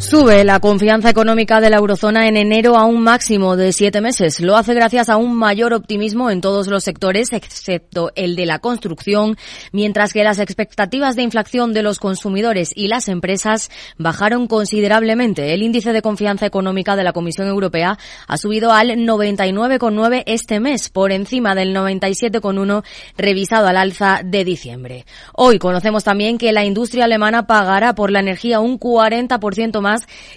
Sube la confianza económica de la eurozona en enero a un máximo de siete meses. Lo hace gracias a un mayor optimismo en todos los sectores, excepto el de la construcción, mientras que las expectativas de inflación de los consumidores y las empresas bajaron considerablemente. El índice de confianza económica de la Comisión Europea ha subido al 99,9 este mes, por encima del 97,1 revisado al alza de diciembre. Hoy conocemos también que la industria alemana pagará por la energía un 40% más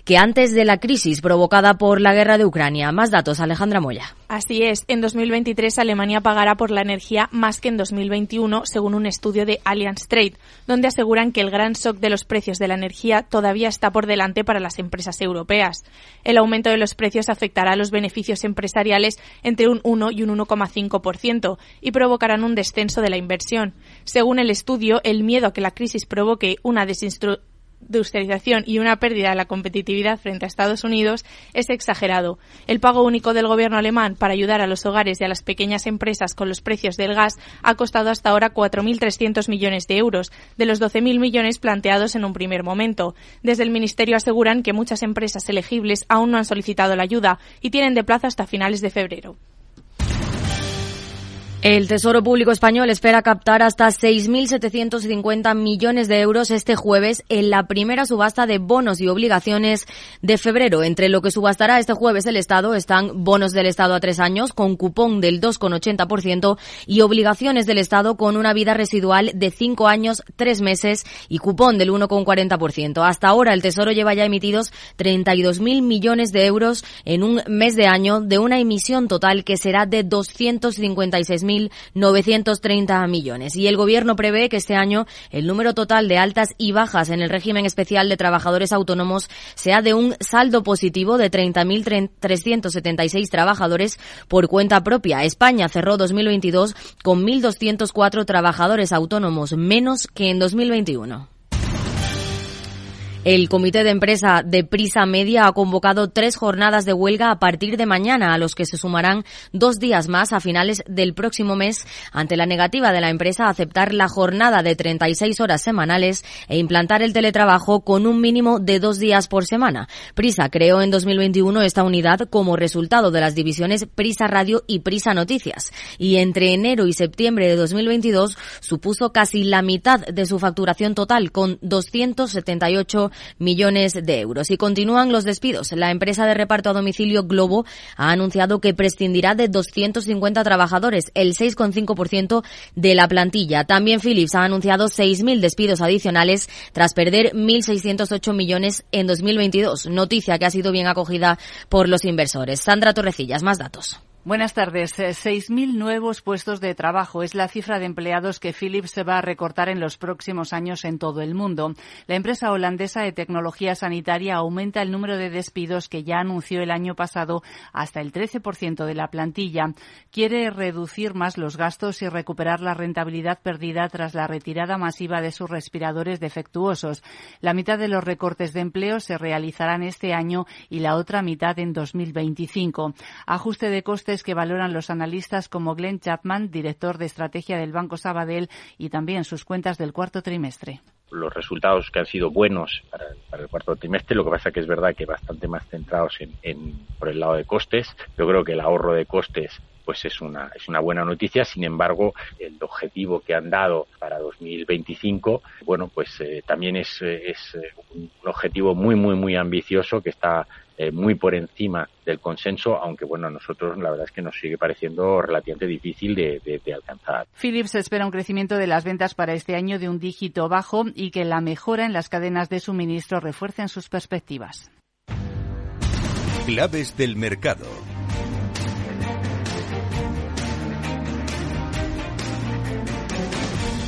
que antes de la crisis provocada por la guerra de Ucrania. Más datos, Alejandra Moya. Así es, en 2023 Alemania pagará por la energía más que en 2021, según un estudio de Allianz Trade, donde aseguran que el gran shock de los precios de la energía todavía está por delante para las empresas europeas. El aumento de los precios afectará a los beneficios empresariales entre un 1 y un 1,5% y provocarán un descenso de la inversión. Según el estudio, el miedo a que la crisis provoque una desinstrucción industrialización y una pérdida de la competitividad frente a Estados Unidos es exagerado. El pago único del gobierno alemán para ayudar a los hogares y a las pequeñas empresas con los precios del gas ha costado hasta ahora 4.300 millones de euros, de los 12.000 millones planteados en un primer momento. Desde el Ministerio aseguran que muchas empresas elegibles aún no han solicitado la ayuda y tienen de plazo hasta finales de febrero. El Tesoro Público Español espera captar hasta 6.750 millones de euros este jueves en la primera subasta de bonos y obligaciones de febrero. Entre lo que subastará este jueves el Estado están bonos del Estado a tres años con cupón del 2,80% y obligaciones del Estado con una vida residual de cinco años, tres meses y cupón del 1,40%. Hasta ahora el Tesoro lleva ya emitidos 32.000 millones de euros en un mes de año de una emisión total que será de 256.000 1.930 millones. Y el Gobierno prevé que este año el número total de altas y bajas en el régimen especial de trabajadores autónomos sea de un saldo positivo de 30.376 trabajadores por cuenta propia. España cerró 2022 con 1.204 trabajadores autónomos menos que en 2021. El comité de empresa de Prisa Media ha convocado tres jornadas de huelga a partir de mañana, a los que se sumarán dos días más a finales del próximo mes, ante la negativa de la empresa a aceptar la jornada de 36 horas semanales e implantar el teletrabajo con un mínimo de dos días por semana. Prisa creó en 2021 esta unidad como resultado de las divisiones Prisa Radio y Prisa Noticias, y entre enero y septiembre de 2022 supuso casi la mitad de su facturación total, con 278 millones de euros. Y continúan los despidos. La empresa de reparto a domicilio Globo ha anunciado que prescindirá de 250 trabajadores, el 6,5% de la plantilla. También Philips ha anunciado 6.000 despidos adicionales tras perder 1.608 millones en 2022. Noticia que ha sido bien acogida por los inversores. Sandra Torrecillas, más datos. Buenas tardes. 6.000 eh, nuevos puestos de trabajo es la cifra de empleados que Philips se va a recortar en los próximos años en todo el mundo. La empresa holandesa de tecnología sanitaria aumenta el número de despidos que ya anunció el año pasado hasta el 13% de la plantilla. Quiere reducir más los gastos y recuperar la rentabilidad perdida tras la retirada masiva de sus respiradores defectuosos. La mitad de los recortes de empleo se realizarán este año y la otra mitad en 2025. Ajuste de costes que valoran los analistas como Glenn Chapman, director de estrategia del Banco Sabadell, y también sus cuentas del cuarto trimestre los resultados que han sido buenos para, el cuarto trimestre, lo que pasa que es verdad que bastante más centrados en, por el lado de costes. Yo creo que el ahorro de costes pues es una es una buena noticia. Sin embargo, el objetivo que han dado para 2025, bueno, pues eh, también es, es eh, un objetivo muy muy muy ambicioso que está eh, muy por encima del consenso, aunque bueno, a nosotros la verdad es que nos sigue pareciendo relativamente difícil de, de, alcanzar. Philips espera un crecimiento de las ventas para este año de un dígito bajo y que la mejora en las cadenas de suministro refuercen sus perspectivas. Claves del mercado.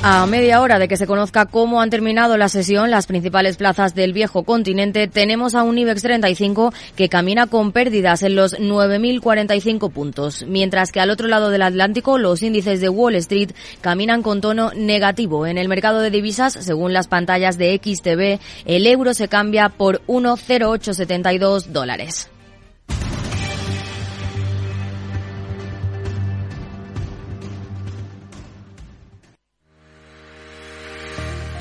A media hora de que se conozca cómo han terminado la sesión las principales plazas del viejo continente, tenemos a un IBEX 35 que camina con pérdidas en los 9.045 puntos, mientras que al otro lado del Atlántico los índices de Wall Street caminan con tono negativo. En el mercado de divisas, según las pantallas de XTB, el euro se cambia por 1,0872 dólares.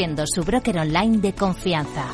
siendo su broker online de confianza.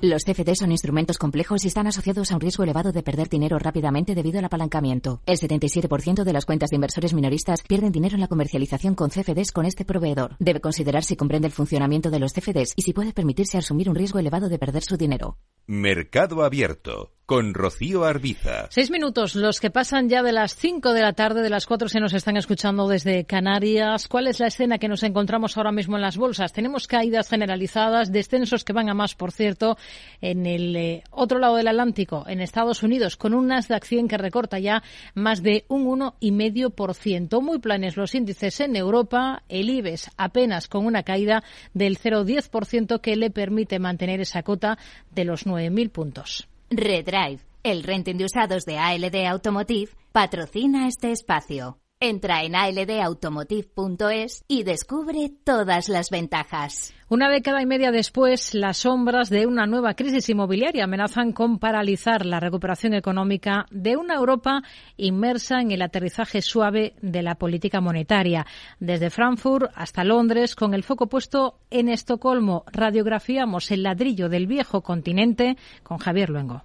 Los CFD son instrumentos complejos y están asociados a un riesgo elevado de perder dinero rápidamente debido al apalancamiento. El 77% de las cuentas de inversores minoristas pierden dinero en la comercialización con CFDs con este proveedor. Debe considerar si comprende el funcionamiento de los CFDs y si puede permitirse asumir un riesgo elevado de perder su dinero. Mercado Abierto con Rocío Arbiza. Seis minutos, los que pasan ya de las cinco de la tarde, de las cuatro se nos están escuchando desde Canarias. ¿Cuál es la escena que nos encontramos ahora mismo en las bolsas? Tenemos caídas generalizadas, descensos que van a más, por cierto, en el eh, otro lado del Atlántico, en Estados Unidos, con un Nasdaq 100 que recorta ya más de un 1,5%. Muy planes los índices en Europa, el IBEX apenas con una caída del 0,10% que le permite mantener esa cota de los 9.000 puntos. Redrive, el renting de usados de ALD Automotive, patrocina este espacio. Entra en aldautomotive.es y descubre todas las ventajas. Una década y media después, las sombras de una nueva crisis inmobiliaria amenazan con paralizar la recuperación económica de una Europa inmersa en el aterrizaje suave de la política monetaria. Desde Frankfurt hasta Londres, con el foco puesto en Estocolmo, radiografiamos el ladrillo del viejo continente con Javier Luengo.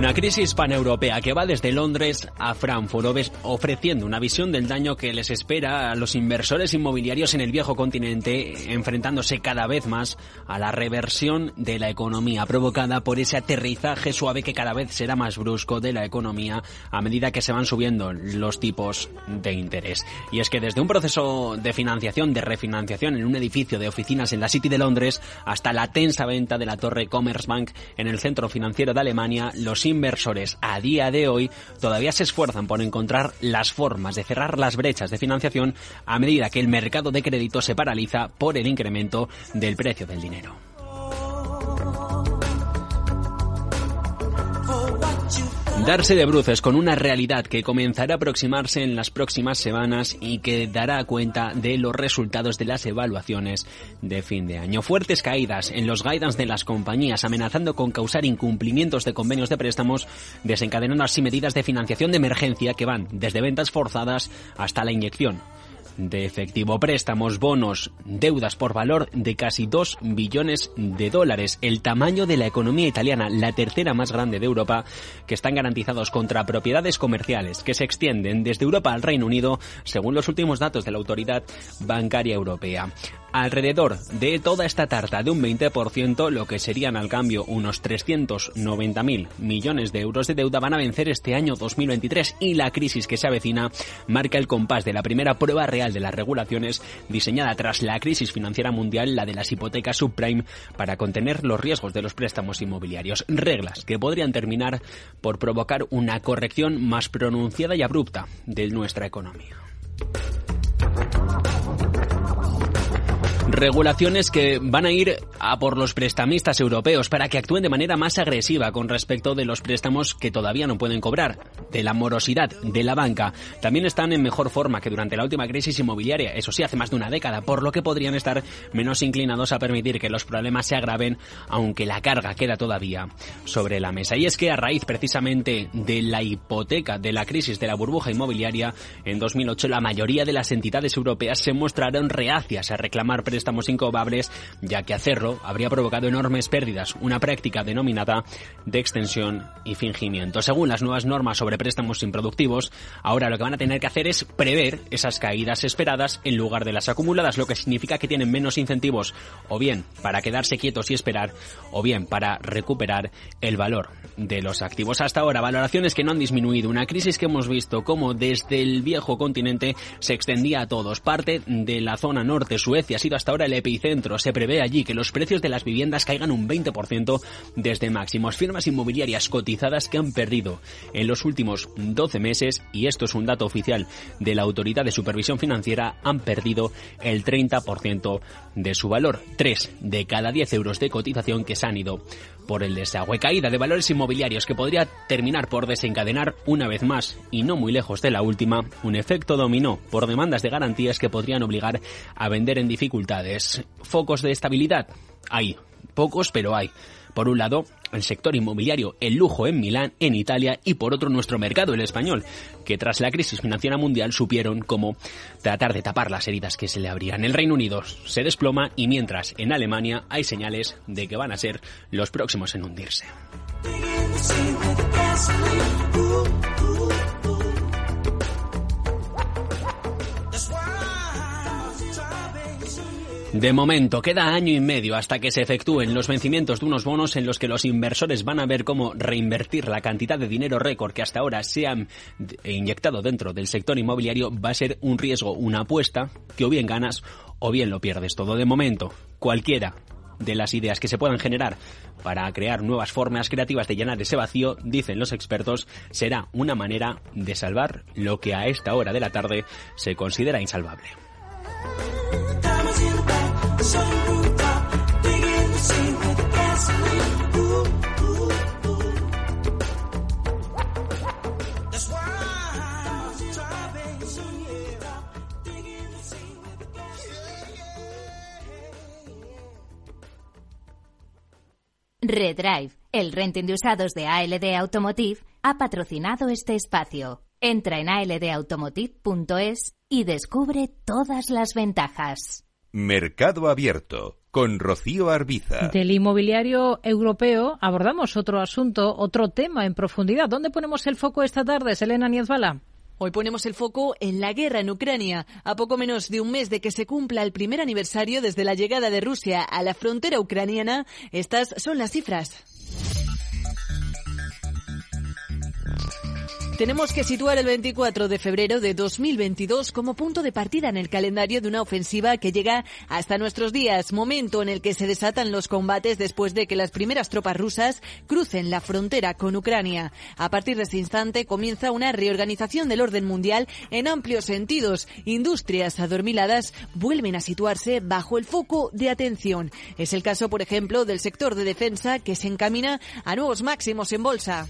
Una crisis paneuropea que va desde Londres a Frankfurt, ofreciendo una visión del daño que les espera a los inversores inmobiliarios en el viejo continente, enfrentándose cada vez más a la reversión de la economía provocada por ese aterrizaje suave que cada vez será más brusco de la economía a medida que se van subiendo los tipos de interés. Y es que desde un proceso de financiación, de refinanciación en un edificio de oficinas en la City de Londres, hasta la tensa venta de la torre Commerzbank en el centro financiero de Alemania, los inversores a día de hoy todavía se esfuerzan por encontrar las formas de cerrar las brechas de financiación a medida que el mercado de crédito se paraliza por el incremento del precio del dinero. Darse de bruces con una realidad que comenzará a aproximarse en las próximas semanas y que dará cuenta de los resultados de las evaluaciones de fin de año. Fuertes caídas en los guidance de las compañías amenazando con causar incumplimientos de convenios de préstamos, desencadenando así medidas de financiación de emergencia que van desde ventas forzadas hasta la inyección de efectivo, préstamos, bonos, deudas por valor de casi 2 billones de dólares, el tamaño de la economía italiana, la tercera más grande de Europa, que están garantizados contra propiedades comerciales que se extienden desde Europa al Reino Unido, según los últimos datos de la Autoridad Bancaria Europea alrededor de toda esta tarta de un 20%, lo que serían al cambio unos 390.000 millones de euros de deuda, van a vencer este año 2023 y la crisis que se avecina marca el compás de la primera prueba real de las regulaciones diseñada tras la crisis financiera mundial, la de las hipotecas subprime, para contener los riesgos de los préstamos inmobiliarios. Reglas que podrían terminar por provocar una corrección más pronunciada y abrupta de nuestra economía. Regulaciones que van a ir a por los prestamistas europeos para que actúen de manera más agresiva con respecto de los préstamos que todavía no pueden cobrar, de la morosidad de la banca. También están en mejor forma que durante la última crisis inmobiliaria, eso sí, hace más de una década, por lo que podrían estar menos inclinados a permitir que los problemas se agraven, aunque la carga queda todavía sobre la mesa. Y es que a raíz precisamente de la hipoteca, de la crisis de la burbuja inmobiliaria, en 2008 la mayoría de las entidades europeas se mostraron reacias a reclamar préstamos préstamos incobrables, ya que hacerlo habría provocado enormes pérdidas, una práctica denominada de extensión y fingimiento. Según las nuevas normas sobre préstamos improductivos, ahora lo que van a tener que hacer es prever esas caídas esperadas en lugar de las acumuladas, lo que significa que tienen menos incentivos o bien para quedarse quietos y esperar o bien para recuperar el valor de los activos. Hasta ahora, valoraciones que no han disminuido, una crisis que hemos visto como desde el viejo continente se extendía a todos. Parte de la zona norte, Suecia, ha sido hasta ahora el epicentro. Se prevé allí que los precios de las viviendas caigan un 20% desde máximos. Firmas inmobiliarias cotizadas que han perdido en los últimos 12 meses, y esto es un dato oficial de la Autoridad de Supervisión Financiera, han perdido el 30% de su valor. 3 de cada 10 euros de cotización que se han ido por el desagüe. Caída de valores inmobiliarios que podría terminar por desencadenar una vez más, y no muy lejos de la última, un efecto dominó por demandas de garantías que podrían obligar a vender en dificultades. Focos de estabilidad. Hay. Pocos, pero hay. Por un lado, el sector inmobiliario, el lujo en Milán, en Italia, y por otro nuestro mercado, el español, que tras la crisis financiera mundial supieron cómo tratar de tapar las heridas que se le abrían. El Reino Unido se desploma y mientras en Alemania hay señales de que van a ser los próximos en hundirse. De momento, queda año y medio hasta que se efectúen los vencimientos de unos bonos en los que los inversores van a ver cómo reinvertir la cantidad de dinero récord que hasta ahora se han inyectado dentro del sector inmobiliario va a ser un riesgo, una apuesta que o bien ganas o bien lo pierdes todo. De momento, cualquiera de las ideas que se puedan generar para crear nuevas formas creativas de llenar ese vacío, dicen los expertos, será una manera de salvar lo que a esta hora de la tarde se considera insalvable. Redrive, el renting de usados de ALD Automotive, ha patrocinado este espacio. Entra en aldautomotive.es y descubre todas las ventajas. Mercado Abierto con Rocío Arbiza. Del inmobiliario europeo abordamos otro asunto, otro tema en profundidad. ¿Dónde ponemos el foco esta tarde, Selena Niezbala? Hoy ponemos el foco en la guerra en Ucrania. A poco menos de un mes de que se cumpla el primer aniversario desde la llegada de Rusia a la frontera ucraniana, estas son las cifras. Tenemos que situar el 24 de febrero de 2022 como punto de partida en el calendario de una ofensiva que llega hasta nuestros días, momento en el que se desatan los combates después de que las primeras tropas rusas crucen la frontera con Ucrania. A partir de este instante comienza una reorganización del orden mundial en amplios sentidos. Industrias adormiladas vuelven a situarse bajo el foco de atención. Es el caso, por ejemplo, del sector de defensa que se encamina a nuevos máximos en bolsa.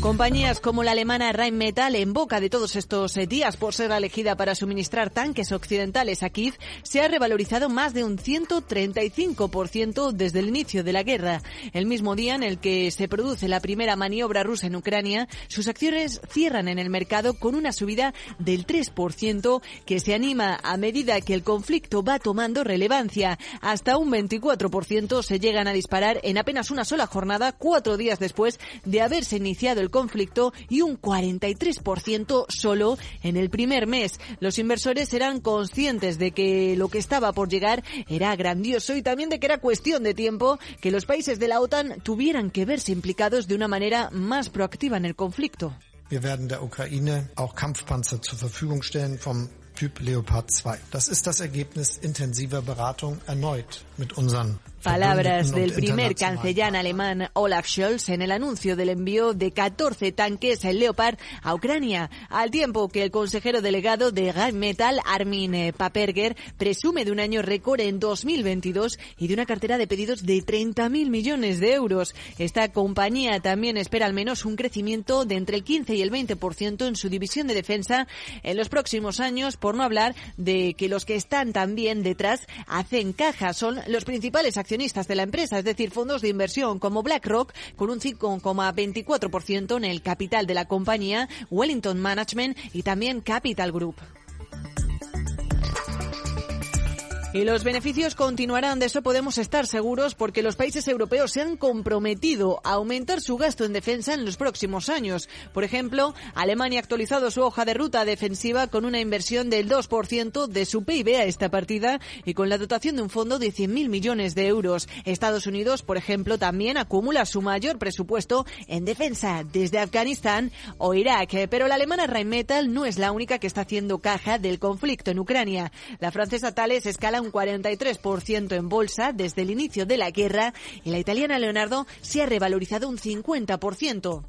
Compañías como la alemana Rheinmetall, en boca de todos estos eh, días por ser elegida para suministrar tanques occidentales a Kiev, se ha revalorizado más de un 135% desde el inicio de la guerra. El mismo día en el que se produce la primera maniobra rusa en Ucrania, sus acciones cierran en el mercado con una subida del 3% que se anima a medida que el conflicto va tomando relevancia. Hasta un 24% se llegan a disparar en apenas una sola jornada, cuatro días después de haberse iniciado el conflicto y un 43% solo en el primer mes. Los inversores eran conscientes de que lo que estaba por llegar era grandioso y también de que era cuestión de tiempo que los países de la OTAN tuvieran que verse implicados de una manera más proactiva en el conflicto. Wir werden der Ukraine auch Kampfpanzer zur Verfügung stellen vom Typ Leopard 2. Das ist das Ergebnis intensiver Beratung erneut mit unseren Palabras del primer cancellán alemán Olaf Scholz en el anuncio del envío de 14 tanques Leopard a Ucrania, al tiempo que el consejero delegado de Metal, Armin Paperger, presume de un año récord en 2022 y de una cartera de pedidos de 30.000 millones de euros. Esta compañía también espera al menos un crecimiento de entre el 15 y el 20% en su división de defensa en los próximos años, por no hablar de que los que están también detrás hacen caja. Son los principales accionistas accionistas de la empresa, es decir, fondos de inversión como BlackRock, con un 5,24% en el capital de la compañía, Wellington Management y también Capital Group. Y los beneficios continuarán, de eso podemos estar seguros, porque los países europeos se han comprometido a aumentar su gasto en defensa en los próximos años. Por ejemplo, Alemania ha actualizado su hoja de ruta defensiva con una inversión del 2% de su PIB a esta partida y con la dotación de un fondo de 100.000 millones de euros. Estados Unidos, por ejemplo, también acumula su mayor presupuesto en defensa desde Afganistán o Irak. Pero la alemana Rheinmetall no es la única que está haciendo caja del conflicto en Ucrania. La francesa Thales escala un 43% en bolsa desde el inicio de la guerra y la italiana Leonardo se ha revalorizado un 50%.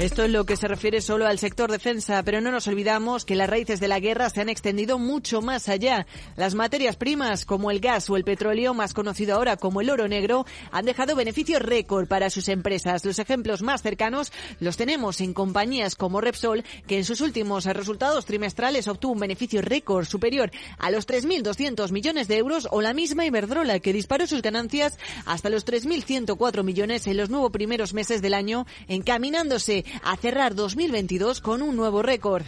Esto es lo que se refiere solo al sector defensa, pero no nos olvidamos que las raíces de la guerra se han extendido mucho más allá. Las materias primas, como el gas o el petróleo, más conocido ahora como el oro negro, han dejado beneficios récord para sus empresas. Los ejemplos más cercanos los tenemos en compañías como Repsol, que en sus últimos resultados trimestrales obtuvo un beneficio récord superior a los 3.200 millones de euros, o la misma Iberdrola, que disparó sus ganancias hasta los 3.104 millones en los nuevos primeros meses del año, encaminándose a cerrar 2022 con un nuevo récord.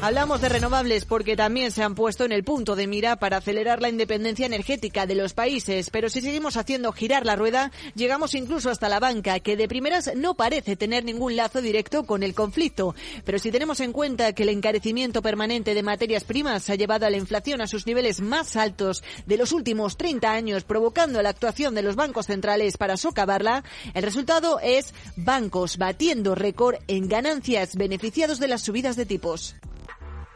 Hablamos de renovables porque también se han puesto en el punto de mira para acelerar la independencia energética de los países, pero si seguimos haciendo girar la rueda, llegamos incluso hasta la banca, que de primeras no parece tener ningún lazo directo con el conflicto. Pero si tenemos en cuenta que el encarecimiento permanente de materias primas ha llevado a la inflación a sus niveles más altos de los últimos 30 años, provocando la actuación de los bancos centrales para socavarla, el resultado es bancos batiendo récord en ganancias beneficiados de las subidas de tipos.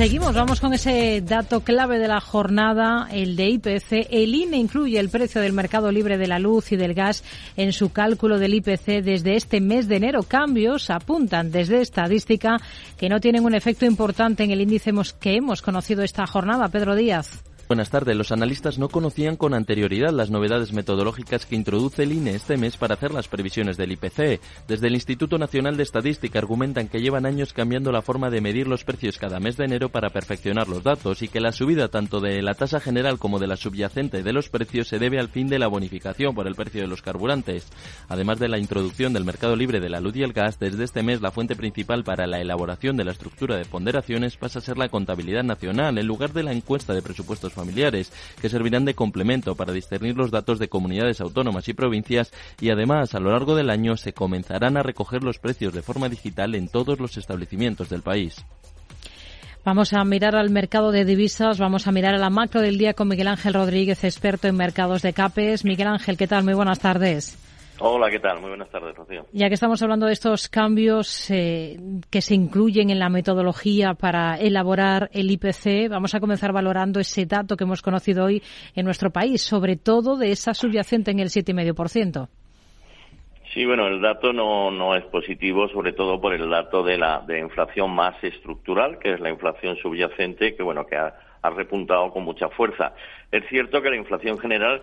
Seguimos, vamos con ese dato clave de la jornada, el de IPC. El INE incluye el precio del mercado libre de la luz y del gas en su cálculo del IPC desde este mes de enero. Cambios apuntan desde estadística que no tienen un efecto importante en el índice que hemos conocido esta jornada. Pedro Díaz. Buenas tardes. Los analistas no conocían con anterioridad las novedades metodológicas que introduce el INE este mes para hacer las previsiones del IPC. Desde el Instituto Nacional de Estadística argumentan que llevan años cambiando la forma de medir los precios cada mes de enero para perfeccionar los datos y que la subida tanto de la tasa general como de la subyacente de los precios se debe al fin de la bonificación por el precio de los carburantes. Además de la introducción del mercado libre de la luz y el gas, desde este mes la fuente principal para la elaboración de la estructura de ponderaciones pasa a ser la contabilidad nacional en lugar de la encuesta de presupuestos familiares, que servirán de complemento para discernir los datos de comunidades autónomas y provincias y además a lo largo del año se comenzarán a recoger los precios de forma digital en todos los establecimientos del país. Vamos a mirar al mercado de divisas, vamos a mirar a la macro del día con Miguel Ángel Rodríguez, experto en mercados de CAPES. Miguel Ángel, ¿qué tal? Muy buenas tardes. Hola, ¿qué tal? Muy buenas tardes, Rocío. Ya que estamos hablando de estos cambios eh, que se incluyen en la metodología para elaborar el IPC, vamos a comenzar valorando ese dato que hemos conocido hoy en nuestro país, sobre todo de esa subyacente en el 7,5%. Sí, bueno, el dato no, no es positivo, sobre todo por el dato de la de inflación más estructural, que es la inflación subyacente, que bueno, que ha, ha repuntado con mucha fuerza. Es cierto que la inflación general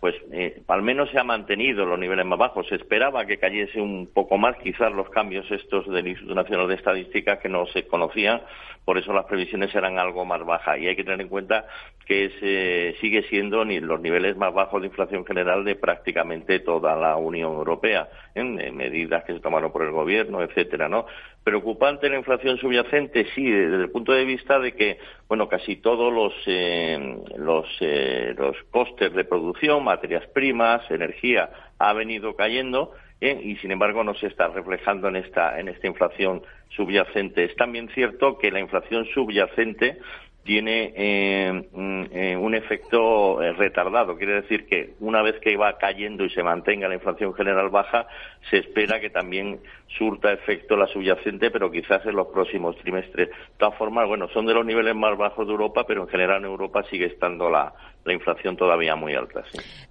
pues eh, al menos se ha mantenido los niveles más bajos. Se esperaba que cayese un poco más, quizás los cambios estos del Instituto Nacional de Estadística que no se conocían, por eso las previsiones eran algo más bajas. Y hay que tener en cuenta que eh, sigue siendo los niveles más bajos de inflación general de prácticamente toda la Unión Europea, en, medidas que se tomaron por el gobierno, etcétera, ¿no? Preocupante la inflación subyacente, sí, desde el punto de vista de que, bueno, casi todos los, eh, los, eh, los costes de producción, materias primas, energía, ha venido cayendo ¿eh? y, sin embargo, no se está reflejando en esta, en esta inflación subyacente. Es también cierto que la inflación subyacente tiene eh, eh, un efecto retardado. Quiere decir que una vez que va cayendo y se mantenga la inflación general baja, se espera que también surta efecto la subyacente, pero quizás en los próximos trimestres. De todas formas, bueno, son de los niveles más bajos de Europa, pero en general en Europa sigue estando la, la inflación todavía muy alta.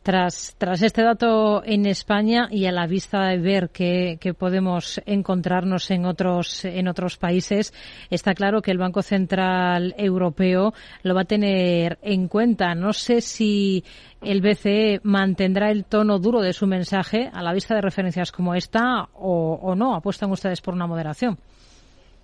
Tras, tras este dato en España y a la vista de ver que, podemos encontrarnos en otros, en otros países, está claro que el Banco Central Europeo lo va a tener en cuenta. No sé si el BCE mantendrá el tono duro de su mensaje a la vista de referencias como esta o, o no. ¿Apuestan ustedes por una moderación?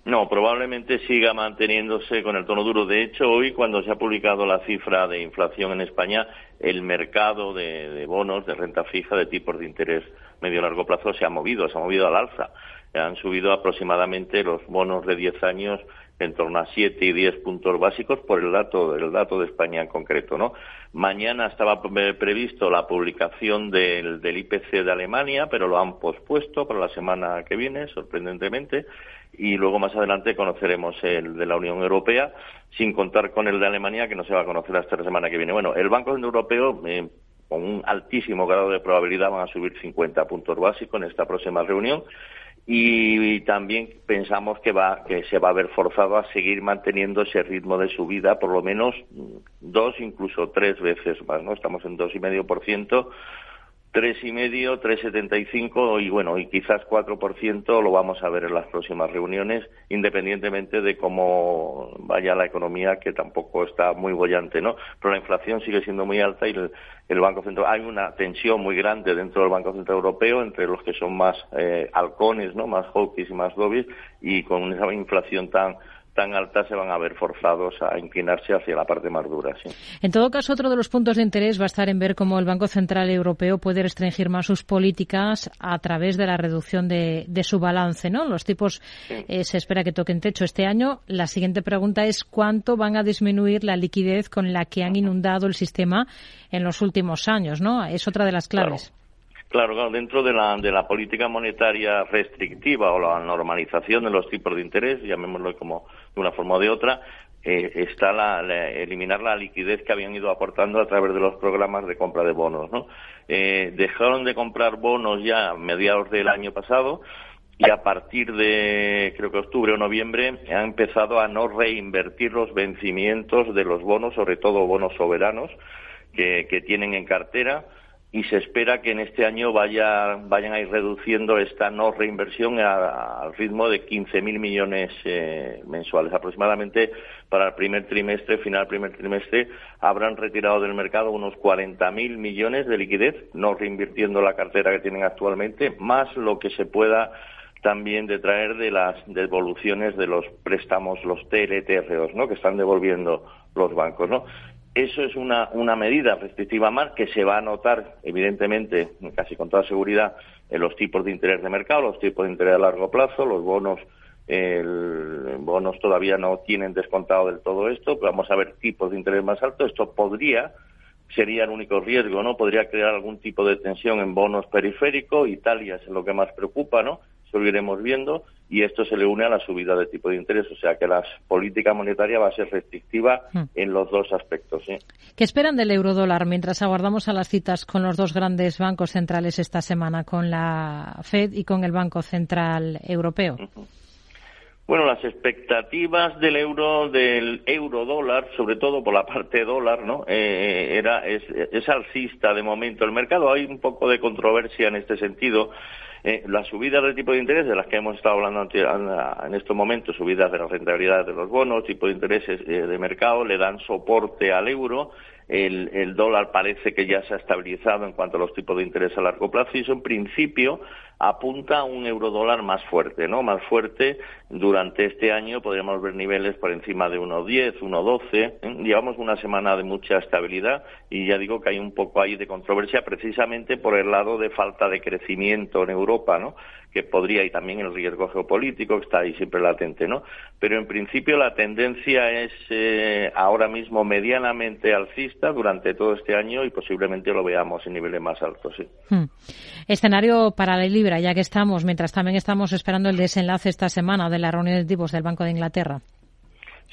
No, probablemente siga manteniéndose con el tono duro. De hecho, hoy cuando se ha publicado la cifra de inflación en España, el mercado de, bonos, de renta fija, de tipos de interés medio-largo plazo se ha movido, se ha movido al alza. Han subido aproximadamente los bonos de 10 años en torno a 7 y 10 puntos básicos por el dato, el dato de España en concreto, ¿no? Mañana estaba previsto la publicación del, del IPC de Alemania, pero lo han pospuesto para la semana que viene, sorprendentemente y luego más adelante conoceremos el de la Unión Europea, sin contar con el de Alemania, que no se va a conocer hasta la semana que viene. Bueno, el Banco Europeo, eh, con un altísimo grado de probabilidad, van a subir 50 puntos básicos en esta próxima reunión y, también pensamos que va que se va a ver forzado a seguir manteniendo ese ritmo de subida por lo menos dos incluso tres veces más no estamos en dos y medio por ciento tres y medio, tres setenta y cinco y bueno y quizás cuatro por ciento lo vamos a ver en las próximas reuniones, independientemente de cómo vaya la economía que tampoco está muy bollante, ¿no? Pero la inflación sigue siendo muy alta y el, Banco Central hay una tensión muy grande dentro del Banco Central Europeo entre los que son más eh, halcones, ¿no? Más hawkish y más dovies y con esa inflación tan tan altas se van a ver forzados a inclinarse hacia la parte más dura. ¿sí? En todo caso, otro de los puntos de interés va a estar en ver cómo el Banco Central Europeo puede restringir más sus políticas a través de la reducción de, su balance. ¿no? Los tipos eh, se espera que toquen techo este año. La siguiente pregunta es cuánto van a disminuir la liquidez con la que han inundado el sistema en los últimos años. ¿no? Es otra de las claves. Claro, dentro de la, de la política monetaria restrictiva o la normalización de los tipos de interés, llamémoslo como de una forma o de otra, eh, está la, eliminar la liquidez que habían ido aportando a través de los programas de compra de bonos. ¿no? Eh, dejaron de comprar bonos ya a mediados del año pasado y a partir de, creo que octubre o noviembre, han empezado a no reinvertir los vencimientos de los bonos, sobre todo bonos soberanos, que, que tienen en cartera y se espera que en este año vaya, vayan a ir reduciendo esta no reinversión al ritmo de 15.000 millones eh, mensuales. Aproximadamente para el primer trimestre, final primer trimestre, habrán retirado del mercado unos 40.000 millones de liquidez, no reinvirtiendo la cartera que tienen actualmente, más lo que se pueda también detraer de las devoluciones de los préstamos, los TLTROs, ¿no? que están devolviendo los bancos, ¿no? Eso es una, una medida restrictiva más que se va a notar, evidentemente, casi con toda seguridad, en los tipos de interés de mercado, los tipos de interés a largo plazo, los bonos, el, bonos todavía no tienen descontado del todo esto, vamos a ver tipos de interés más altos. Esto podría, sería el único riesgo, ¿no? Podría crear algún tipo de tensión en bonos periféricos. Italia es lo que más preocupa, ¿no? Eso lo iremos viendo y esto se le une a la subida de tipo de interés, o sea que la política monetaria va a ser restrictiva hmm. en los dos aspectos. ¿Qué esperan del eurodólar mientras aguardamos a las citas con los dos grandes bancos centrales esta semana, con la Fed y con el Banco Central Europeo? Bueno, las expectativas del euro, del euro dólar, sobre todo por la parte dólar, ¿no? Eh, era es, es alcista de momento el mercado. Hay un poco de controversia en este sentido. Eh, las subidas del tipo de interés de las que hemos estado hablando en estos momentos, subidas de la rentabilidad de los bonos, tipo de intereses eh, de mercado, le dan soporte al euro. El, el, dólar parece que ya se ha estabilizado en cuanto a los tipos de interés a largo plazo y eso en principio apunta a un eurodólar más fuerte, ¿no? Más fuerte durante este año podríamos ver niveles por encima de 1.10, 1.12. ¿eh? Llevamos una semana de mucha estabilidad y ya digo que hay un poco ahí de controversia precisamente por el lado de falta de crecimiento en Europa, ¿no? Que podría y también el riesgo geopolítico que está ahí siempre latente, ¿no? Pero en principio la tendencia es eh, ahora mismo medianamente alcista durante todo este año y posiblemente lo veamos en niveles más altos, sí. Hmm. Escenario para la libra, ya que estamos, mientras también estamos esperando el desenlace esta semana de la reunión de tipos del Banco de Inglaterra.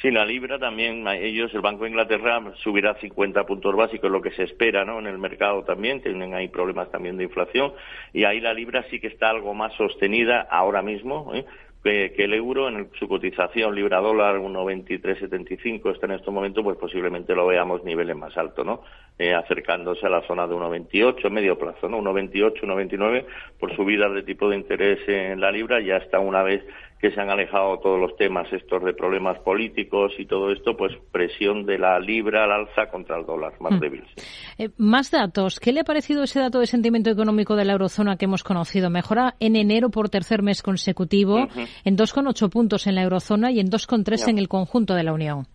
Sí, la libra también, ellos, el Banco de Inglaterra subirá 50 puntos básicos, lo que se espera, ¿no? En el mercado también, tienen ahí problemas también de inflación, y ahí la libra sí que está algo más sostenida ahora mismo, ¿eh? que, el euro en su cotización libra dólar 1.2375 está en este momento pues posiblemente lo veamos niveles más altos no eh, acercándose a la zona de 1.28 medio plazo no 1.28 1.29 por subidas de tipo de interés en la libra ya está una vez que se han alejado todos los temas estos de problemas políticos y todo esto, pues presión de la libra al alza contra el dólar más hmm. débil. Eh, más datos. ¿Qué le ha parecido ese dato de sentimiento económico de la eurozona que hemos conocido? Mejora en enero por tercer mes consecutivo, en 2,8 puntos en la eurozona y en 2,3 en el conjunto de la Unión.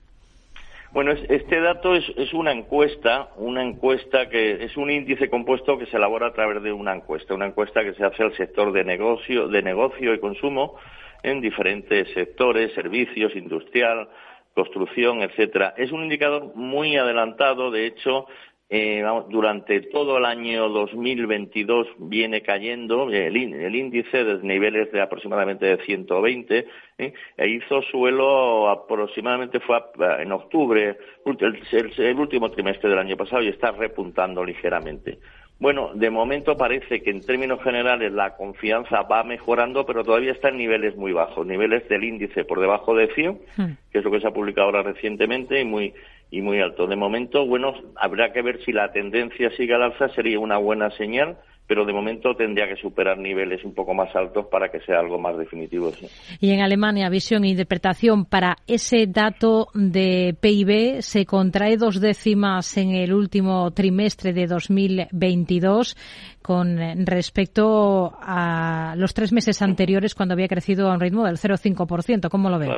Bueno, este dato es, es, una encuesta, una encuesta que es un índice compuesto que se elabora a través de una encuesta, una encuesta que se hace al sector de negocio, de negocio y consumo en diferentes sectores, servicios, industrial, construcción, etcétera. Es un indicador muy adelantado, de hecho, eh, durante todo el año 2022 viene cayendo el, índice de niveles de aproximadamente de 120 ¿eh? e hizo suelo aproximadamente fue en octubre, el último trimestre del año pasado y está repuntando ligeramente. Bueno, de momento parece que en términos generales la confianza va mejorando, pero todavía está en niveles muy bajos, niveles del índice por debajo de 100, hmm. que es lo que se ha publicado ahora recientemente y muy y muy alto. De momento, bueno, habrá que ver si la tendencia sigue al alza, sería una buena señal pero de momento tendría que superar niveles un poco más altos para que sea algo más definitivo. Y en Alemania, visión e interpretación para ese dato de PIB se contrae dos décimas en el último trimestre de 2022 con respecto a los tres meses anteriores cuando había crecido a un ritmo del 0,5%. ¿Cómo lo ve?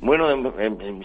Bueno,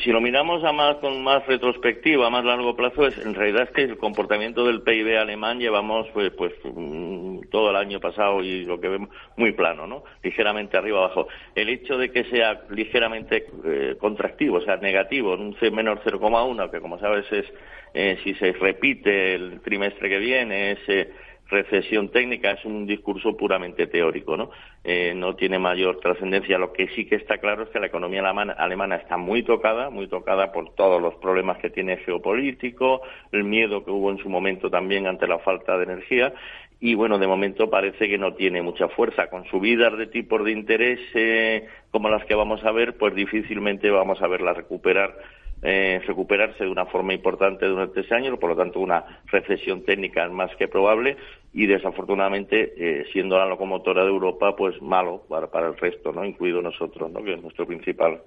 si lo miramos a más con más retrospectiva, a más largo plazo, es en realidad es que el comportamiento del PIB alemán llevamos pues, pues mm, todo el año pasado y lo que vemos muy plano, ¿no? Ligeramente arriba abajo. El hecho de que sea ligeramente eh, contractivo, o sea, negativo, en un C menor 0,1, que como sabes es eh, si se repite el trimestre que viene, es recesión técnica es un discurso puramente teórico, ¿no? Eh, no tiene mayor trascendencia. Lo que sí que está claro es que la economía alemana, está muy tocada, muy tocada por todos los problemas que tiene geopolítico, el miedo que hubo en su momento también ante la falta de energía y bueno, de momento parece que no tiene mucha fuerza. Con subidas de tipos de interés eh, como las que vamos a ver, pues difícilmente vamos a verla recuperar eh, recuperarse de una forma importante durante ese año, por lo tanto una recesión técnica es más que probable y desafortunadamente eh, siendo la locomotora de Europa pues malo para, para el resto, ¿no? incluido nosotros, ¿no? que es nuestro principal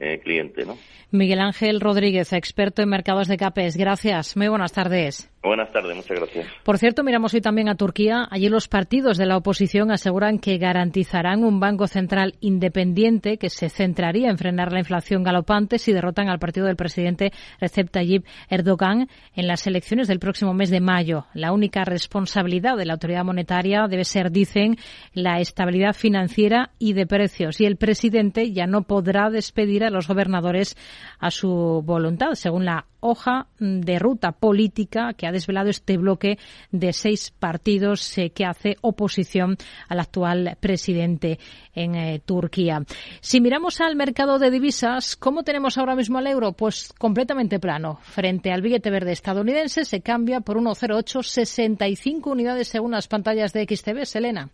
eh, cliente. ¿no? Miguel Ángel Rodríguez, experto en mercados de CAPES. Gracias. Muy buenas tardes. Buenas tardes, muchas gracias. Por cierto, miramos hoy también a Turquía. Allí los partidos de la oposición aseguran que garantizarán un banco central independiente que se centraría en frenar la inflación galopante si derrotan al partido del presidente Recep Tayyip Erdogan en las elecciones del próximo mes de mayo. La única responsabilidad de la autoridad monetaria debe ser, dicen, la estabilidad financiera y de precios. Y el presidente ya no podrá despedir a los gobernadores a su voluntad, según la hoja de ruta política que ha desvelado este bloque de seis partidos eh, que hace oposición al actual presidente en eh, Turquía. Si miramos al mercado de divisas, ¿cómo tenemos ahora mismo el euro? Pues completamente plano. Frente al billete verde estadounidense se cambia por 1,0865 unidades según las pantallas de XTB. Selena.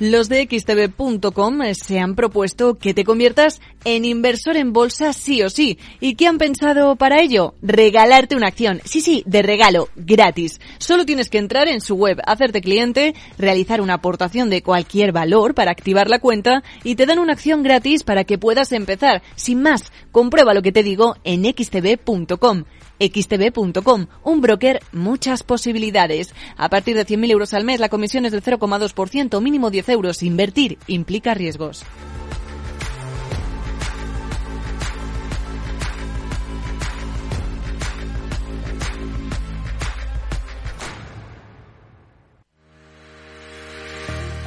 Los de xtv.com se han propuesto que te conviertas en inversor en bolsa sí o sí. ¿Y qué han pensado para ello? Regalarte una acción. Sí, sí, de regalo, gratis. Solo tienes que entrar en su web, hacerte cliente, realizar una aportación de cualquier valor para activar la cuenta y te dan una acción gratis para que puedas empezar. Sin más, comprueba lo que te digo en xtv.com xtb.com, un broker, muchas posibilidades. A partir de 100.000 euros al mes, la comisión es del 0,2%, mínimo 10 euros. Invertir implica riesgos.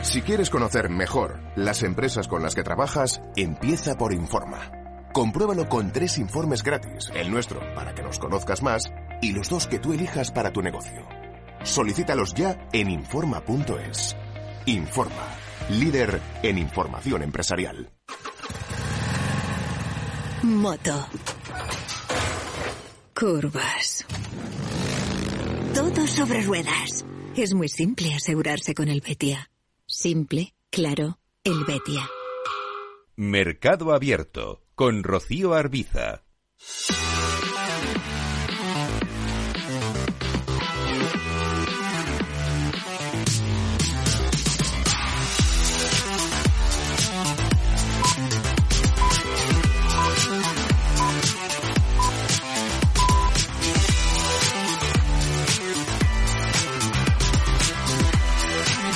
Si quieres conocer mejor las empresas con las que trabajas, empieza por Informa. Compruébalo con tres informes gratis, el nuestro para que nos conozcas más y los dos que tú elijas para tu negocio. Solicítalos ya en Informa.es. Informa, líder en información empresarial. Moto. Curvas. Todo sobre ruedas. Es muy simple asegurarse con el Betia. Simple, claro, Helvetia. Mercado Abierto con Rocío Arbiza.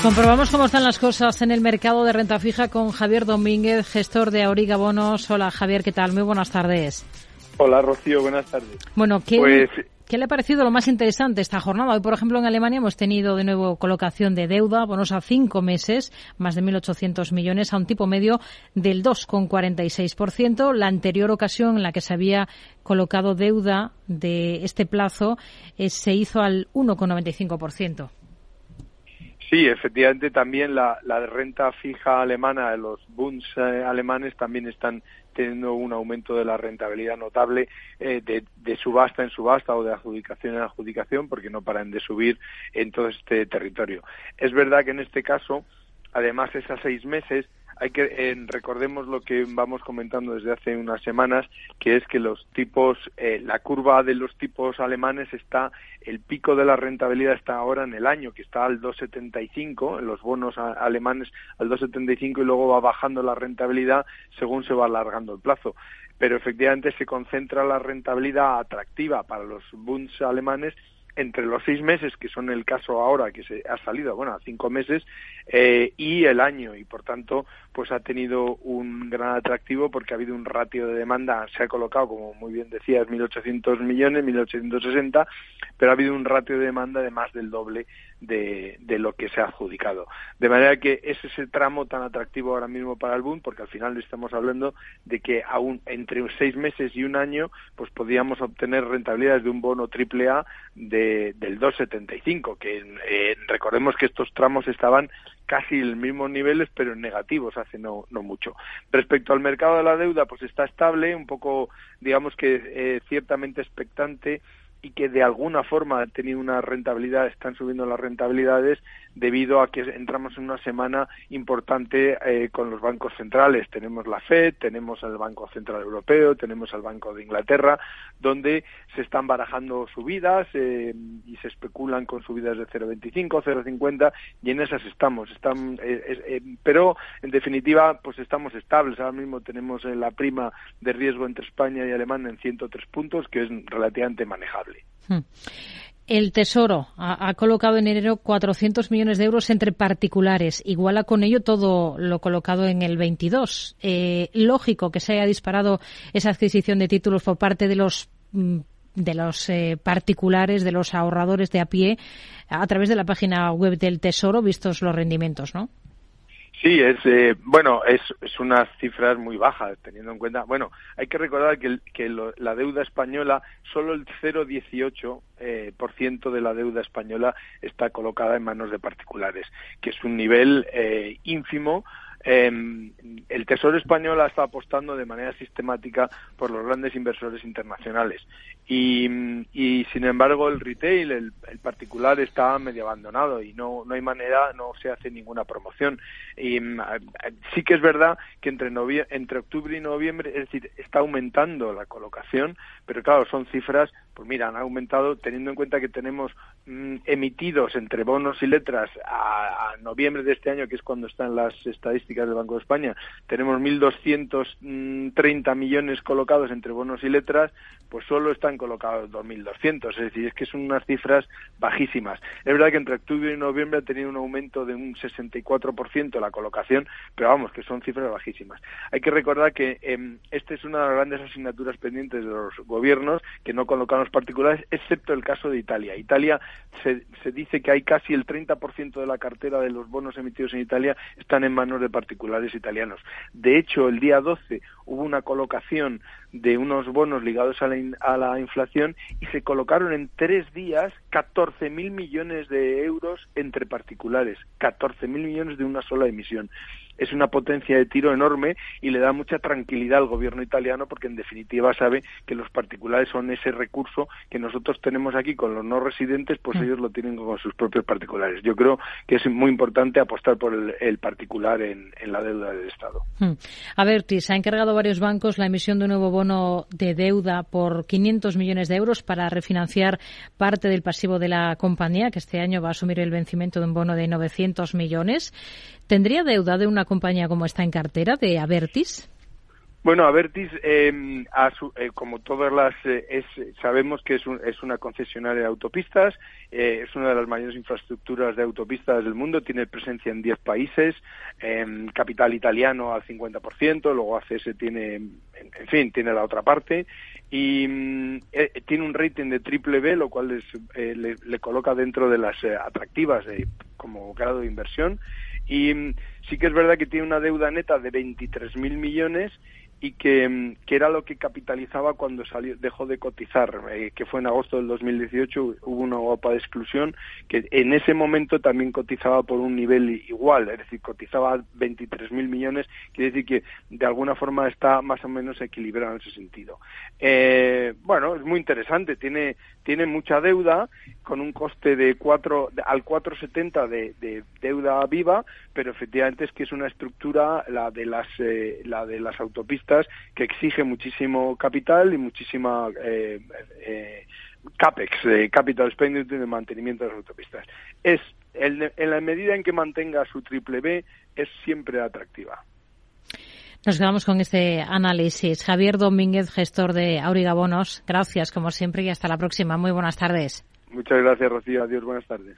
Comprobamos cómo están las cosas en el mercado de renta fija con Javier Domínguez, gestor de Auriga Bonos. Hola Javier, ¿qué tal? Muy buenas tardes. Hola Rocío, buenas tardes. Bueno, ¿qué, Pues- ¿qué le ha parecido lo más interesante esta jornada? Hoy, por ejemplo, en Alemania hemos tenido de nuevo colocación de deuda, bonos a cinco meses, más de 1.800 millones, a un tipo medio del 2,46%. La anterior ocasión en la que se había colocado deuda de este plazo eh, se hizo al 1,95%. Sí, efectivamente también la, la renta fija alemana, los Bunds eh, alemanes también están teniendo un aumento de la rentabilidad notable eh, de, de subasta en subasta o de adjudicación en adjudicación porque no paran de subir en todo este territorio. Es verdad que en este caso, además es seis meses, hay que eh, recordemos lo que vamos comentando desde hace unas semanas, que es que los tipos, eh, la curva de los tipos alemanes está, el pico de la rentabilidad está ahora en el año, que está al 2,75, en los bonos alemanes al 2,75 y luego va bajando la rentabilidad según se va alargando el plazo. Pero efectivamente se concentra la rentabilidad atractiva para los Bunds alemanes entre los seis meses, que son el caso ahora, que se ha salido, bueno, a cinco meses, eh, y el año, y por tanto, pues ha tenido un gran atractivo porque ha habido un ratio de demanda, se ha colocado, como muy bien decías, 1.800 millones, 1.860, pero ha habido un ratio de demanda de más del doble de, lo que se ha adjudicado. De manera que ese es el tramo tan atractivo ahora mismo para el boom, porque al final estamos hablando de que aún entre seis meses y un año, pues podríamos obtener rentabilidades de un bono triple A de, del 2,75, que eh, recordemos que estos tramos estaban casi en los mismos niveles, pero en negativos hace no, no mucho. Respecto al mercado de la deuda, pues está estable, un poco, digamos que eh, ciertamente expectante y que de alguna forma ha tenido una rentabilidad, están subiendo las rentabilidades debido a que entramos en una semana importante eh, con los bancos centrales. Tenemos la Fed, tenemos el Banco Central Europeo, tenemos el Banco de Inglaterra, donde se están barajando subidas eh, y se especulan con subidas de 0,25, 0,50 y en esas estamos. Están, eh, pero en definitiva, pues estamos estables. Ahora mismo tenemos la prima de riesgo entre España y Alemania en 103 puntos, que es relativamente manejable. Hmm. El Tesoro ha, colocado en enero 400 millones de euros entre particulares. Iguala con ello todo lo colocado en el 22. Eh, lógico que se haya disparado esa adquisición de títulos por parte de los mm, de los eh, particulares, de los ahorradores de a pie, a través de la página web del Tesoro, vistos los rendimientos, ¿no? Sí, es eh, bueno, es, es unas cifras muy bajas teniendo en cuenta. Bueno, hay que recordar que, lo- la deuda española solo el 0,18 eh, de la deuda española está colocada en manos de particulares, que es un nivel eh, ínfimo. Eh, el Tesoro español está apostando de manera sistemática por los grandes inversores internacionales y, y, sin embargo el retail, el, particular está medio abandonado y no, no hay manera, no se hace ninguna promoción. Y mm, sí que es verdad que entre, entre octubre y noviembre, es decir, está aumentando la colocación, pero claro, son cifras, pues mira, han aumentado teniendo en cuenta que tenemos mm, emitidos entre bonos y letras a, a noviembre de este año, que es cuando están las estadísticas del Banco de España, tenemos 1.230 millones colocados entre bonos y letras, pues solo están colocados 2.200, es decir, es que son unas cifras bajísimas. Es verdad que entre octubre y noviembre ha tenido un aumento de un 64% la colocación, pero vamos, que son cifras bajísimas. Hay que recordar que eh, esta es una de las grandes asignaturas pendientes de los gobiernos que no colocan los particulares, excepto el caso de Italia. Italia se, se dice que hay casi el 30% de la cartera de los bonos emitidos en Italia están en manos de particulares italianos. De hecho, el día 12 hubo una colocación de unos bonos ligados a la, in- a la inflación y se colocaron en tres días 14.000 millones de euros entre particulares. 14.000 millones de una sola emisión. Es una potencia de tiro enorme y le da mucha tranquilidad al gobierno italiano porque en definitiva sabe que los particulares son ese recurso que nosotros tenemos aquí con los no residentes, pues mm. ellos lo tienen con sus propios particulares. Yo creo que es muy importante apostar por el, particular en, la deuda del Estado. Mm. Avertis ha encargado a varios bancos la emisión de un nuevo bono de deuda por 500 millones de euros para refinanciar parte del pasivo de la compañía, que este año va a asumir el vencimiento de un bono de 900 millones. ¿Tendría deuda de una compañía como esta en cartera, de Avertis? Bueno, Avertis, eh, eh, como todas las, eh, sabemos que es, es, una concesionaria de autopistas, eh, es una de las mayores infraestructuras de autopistas del mundo, tiene presencia en 10 países, capital italiano al 50%, luego ACS tiene, en, fin, tiene la otra parte, y mm, tiene un rating de triple B, lo cual le, le, coloca dentro de las atractivas como grado de inversión, y mm, sí que es verdad que tiene una deuda neta de 23.000 millones y que, mm, que, era lo que capitalizaba cuando salió, dejó de cotizar, eh, que fue en agosto del 2018, hubo una guapa de exclusión, que en ese momento también cotizaba por un nivel igual, es decir, cotizaba 23.000 millones, quiere decir que de alguna forma está más o menos equilibrado en ese sentido. Eh, bueno, es muy interesante, tiene, tiene mucha deuda, con un coste de 4, al 4,70 de, de deuda viva, pero efectivamente es que es una estructura, la de las, eh, la de las autopistas, que exige muchísimo capital y muchísima eh, eh, CAPEX, eh, Capital Expenditure de mantenimiento de las autopistas. Es, en la medida en que mantenga su triple B, es siempre atractiva. Nos quedamos con este análisis. Javier Domínguez, gestor de Auriga Bonos, gracias como siempre y hasta la próxima. Muy buenas tardes. Muchas gracias, Rocío. Adiós, buenas tardes.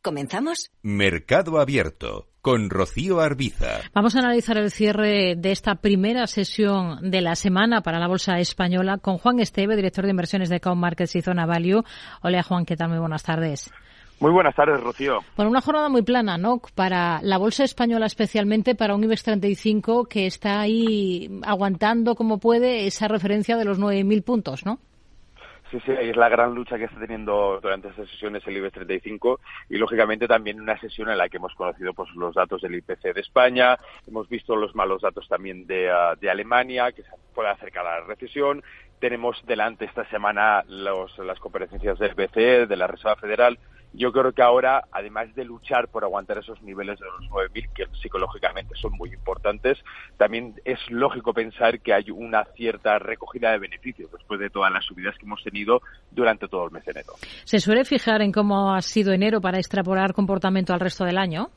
¿Comenzamos? Mercado Abierto con Rocío Arbiza. Vamos a analizar el cierre de esta primera sesión de la semana para la Bolsa Española con Juan Esteve, director de inversiones de Count Markets y Zona Value. Hola Juan, ¿qué tal? Muy buenas tardes. Muy buenas tardes, Rocío. Bueno, una jornada muy plana, ¿no? Para la bolsa española, especialmente para un IBEX 35 que está ahí aguantando como puede esa referencia de los 9.000 puntos, ¿no? Sí, sí, es la gran lucha que está teniendo durante estas sesiones el IBEX 35 y lógicamente también una sesión en la que hemos conocido pues los datos del IPC de España, hemos visto los malos datos también de, ah, de Alemania, que se puede acercar a la recesión, tenemos delante esta semana los, las comparecencias del BCE, de la Reserva Federal, yo creo que ahora, además de luchar por aguantar esos niveles de los 9.000, que psicológicamente son muy importantes, también es lógico pensar que hay una cierta recogida de beneficios después de todas las subidas que hemos tenido durante todo el mes de enero. ¿Se suele fijar en cómo ha sido enero para extrapolar comportamiento al resto del año?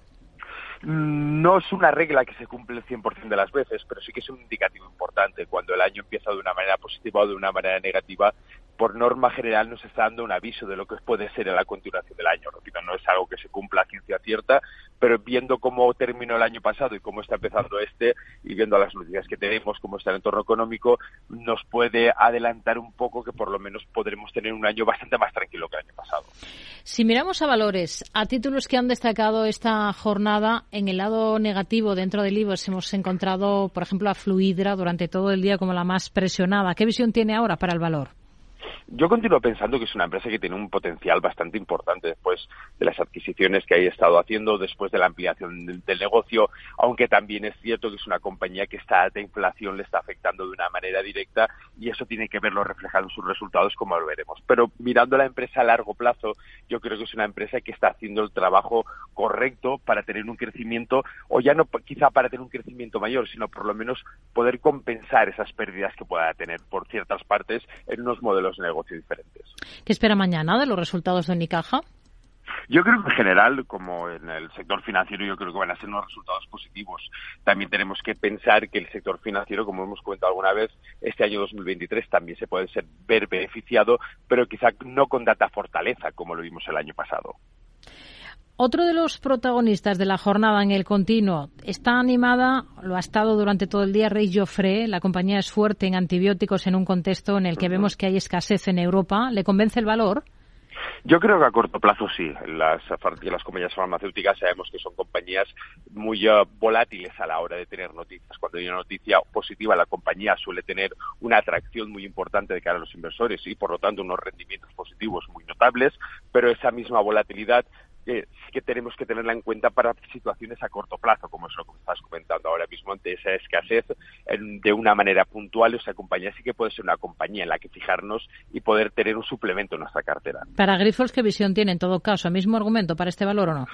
No es una regla que se cumple el 100% de las veces, pero sí que es un indicativo importante. Cuando el año empieza de una manera positiva o de una manera negativa, por norma general nos está dando un aviso de lo que puede ser en la continuación del año. No es algo que se cumpla a ciencia cierta, pero viendo cómo terminó el año pasado y cómo está empezando este, y viendo las noticias que tenemos, cómo está el entorno económico, nos puede adelantar un poco que por lo menos podremos tener un año bastante más tranquilo que el año pasado. Si miramos a valores, a títulos que han destacado esta jornada, en el lado negativo dentro del IBEX hemos encontrado, por ejemplo, a Fluidra durante todo el día como la más presionada. ¿Qué visión tiene ahora para el valor? Yo continúo pensando que es una empresa que tiene un potencial bastante importante después de las adquisiciones que ha estado haciendo, después de la ampliación del, negocio, aunque también es cierto que es una compañía que esta alta inflación le está afectando de una manera directa y eso tiene que verlo reflejado en sus resultados como lo veremos. Pero mirando la empresa a largo plazo, yo creo que es una empresa que está haciendo el trabajo correcto para tener un crecimiento, o ya no quizá para tener un crecimiento mayor, sino por lo menos poder compensar esas pérdidas que pueda tener por ciertas partes en unos modelos de negocio diferentes. ¿Qué espera mañana de los resultados de Unicaja? Yo creo que en general, como en el sector financiero, yo creo que van a ser unos resultados positivos. También tenemos que pensar que el sector financiero, como hemos comentado alguna vez, este año 2023 también se puede ser, ver beneficiado, pero quizá no con data fortaleza como lo vimos el año pasado. Otro de los protagonistas de la jornada en el continuo está animada, lo ha estado durante todo el día, Rey Joffre. La compañía es fuerte en antibióticos en un contexto en el que vemos que hay escasez en Europa. ¿Le convence el valor? Yo creo que a corto plazo sí. Las, las compañías farmacéuticas sabemos que son compañías muy uh, volátiles a la hora de tener noticias. Cuando hay una noticia positiva, la compañía suele tener una atracción muy importante de cara a los inversores y, por lo tanto, unos rendimientos positivos muy notables, pero esa misma volatilidad sí que tenemos que tenerla en cuenta para situaciones a corto plazo, como es lo que estás comentando ahora mismo, ante esa escasez de una manera puntual. O sea, compañía sí que puede ser una compañía en la que fijarnos y poder tener un suplemento en nuestra cartera. Para Grifols, ¿qué visión tiene en todo caso? ¿El mismo argumento para este valor o no?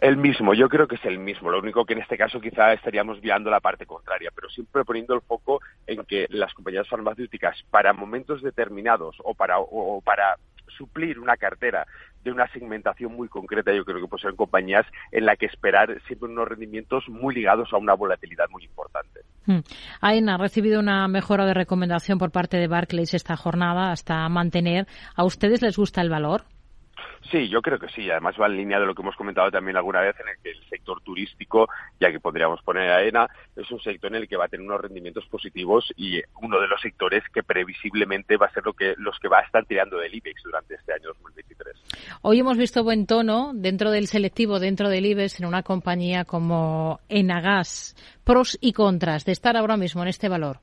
El mismo, yo creo que es el mismo. Lo único que en este caso quizá estaríamos viendo la parte contraria, pero siempre poniendo el foco en que las compañías farmacéuticas para momentos determinados o para, o para suplir una cartera de una segmentación muy concreta, yo creo que puede ser en compañías en la que esperar siempre unos rendimientos muy ligados a una volatilidad muy importante. Hmm. AENA ha recibido una mejora de recomendación por parte de Barclays esta jornada hasta mantener. ¿A ustedes les gusta el valor? Sí, yo creo que sí. Además va en línea de lo que hemos comentado también alguna vez en el que el sector turístico, ya que podríamos poner a ENA, es un sector en el que va a tener unos rendimientos positivos y uno de los sectores que previsiblemente va a ser lo que, los que va a estar tirando del IBEX durante este año 2023. Hoy hemos visto buen tono dentro del selectivo, dentro del IBEX, en una compañía como Enagas. Pros y contras de estar ahora mismo en este valor.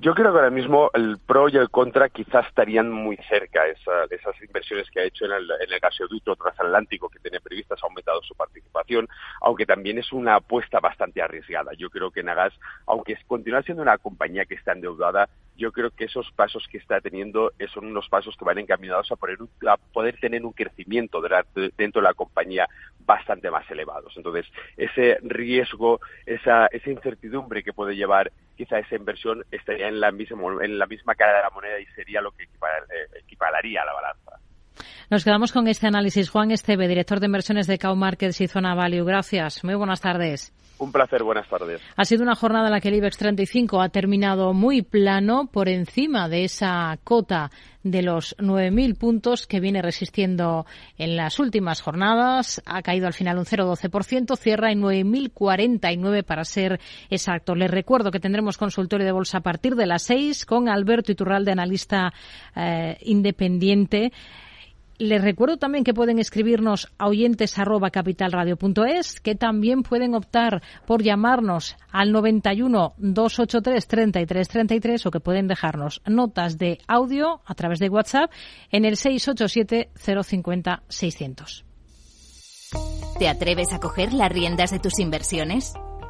Yo creo que ahora mismo el pro y el contra quizás estarían muy cerca. Esa, esas inversiones que ha hecho en el, en el gasoducto transatlántico que tiene previstas ha aumentado su participación, aunque también es una apuesta bastante arriesgada. Yo creo que Nagas, aunque continúa siendo una compañía que está endeudada, yo creo que esos pasos que está teniendo son unos pasos que van encaminados a, poner a poder tener un crecimiento dentro de la compañía bastante más elevados. Entonces, ese riesgo, esa, esa incertidumbre que puede llevar quizá esa inversión estaría en la misma, en la misma cara de la moneda y sería lo que eh, equipararía a la balanza. Nos quedamos con este análisis. Juan Esteve, director de inversiones de Cow Markets y Zona Value. Gracias. Muy buenas tardes. Un placer, buenas tardes. Ha sido una jornada en la que el IBEX 35 ha terminado muy plano por encima de esa cota de los 9.000 puntos que viene resistiendo en las últimas jornadas. Ha caído al final un 0,12%, cierra en 9.049 para ser exacto. Les recuerdo que tendremos consultorio de bolsa a partir de las 6 con Alberto Iturralde, analista eh, independiente. Les recuerdo también que pueden escribirnos a oyentes que también pueden optar por llamarnos al 91 283 33 33 o que pueden dejarnos notas de audio a través de WhatsApp en el 687 050 600. ¿Te atreves a coger las riendas de tus inversiones?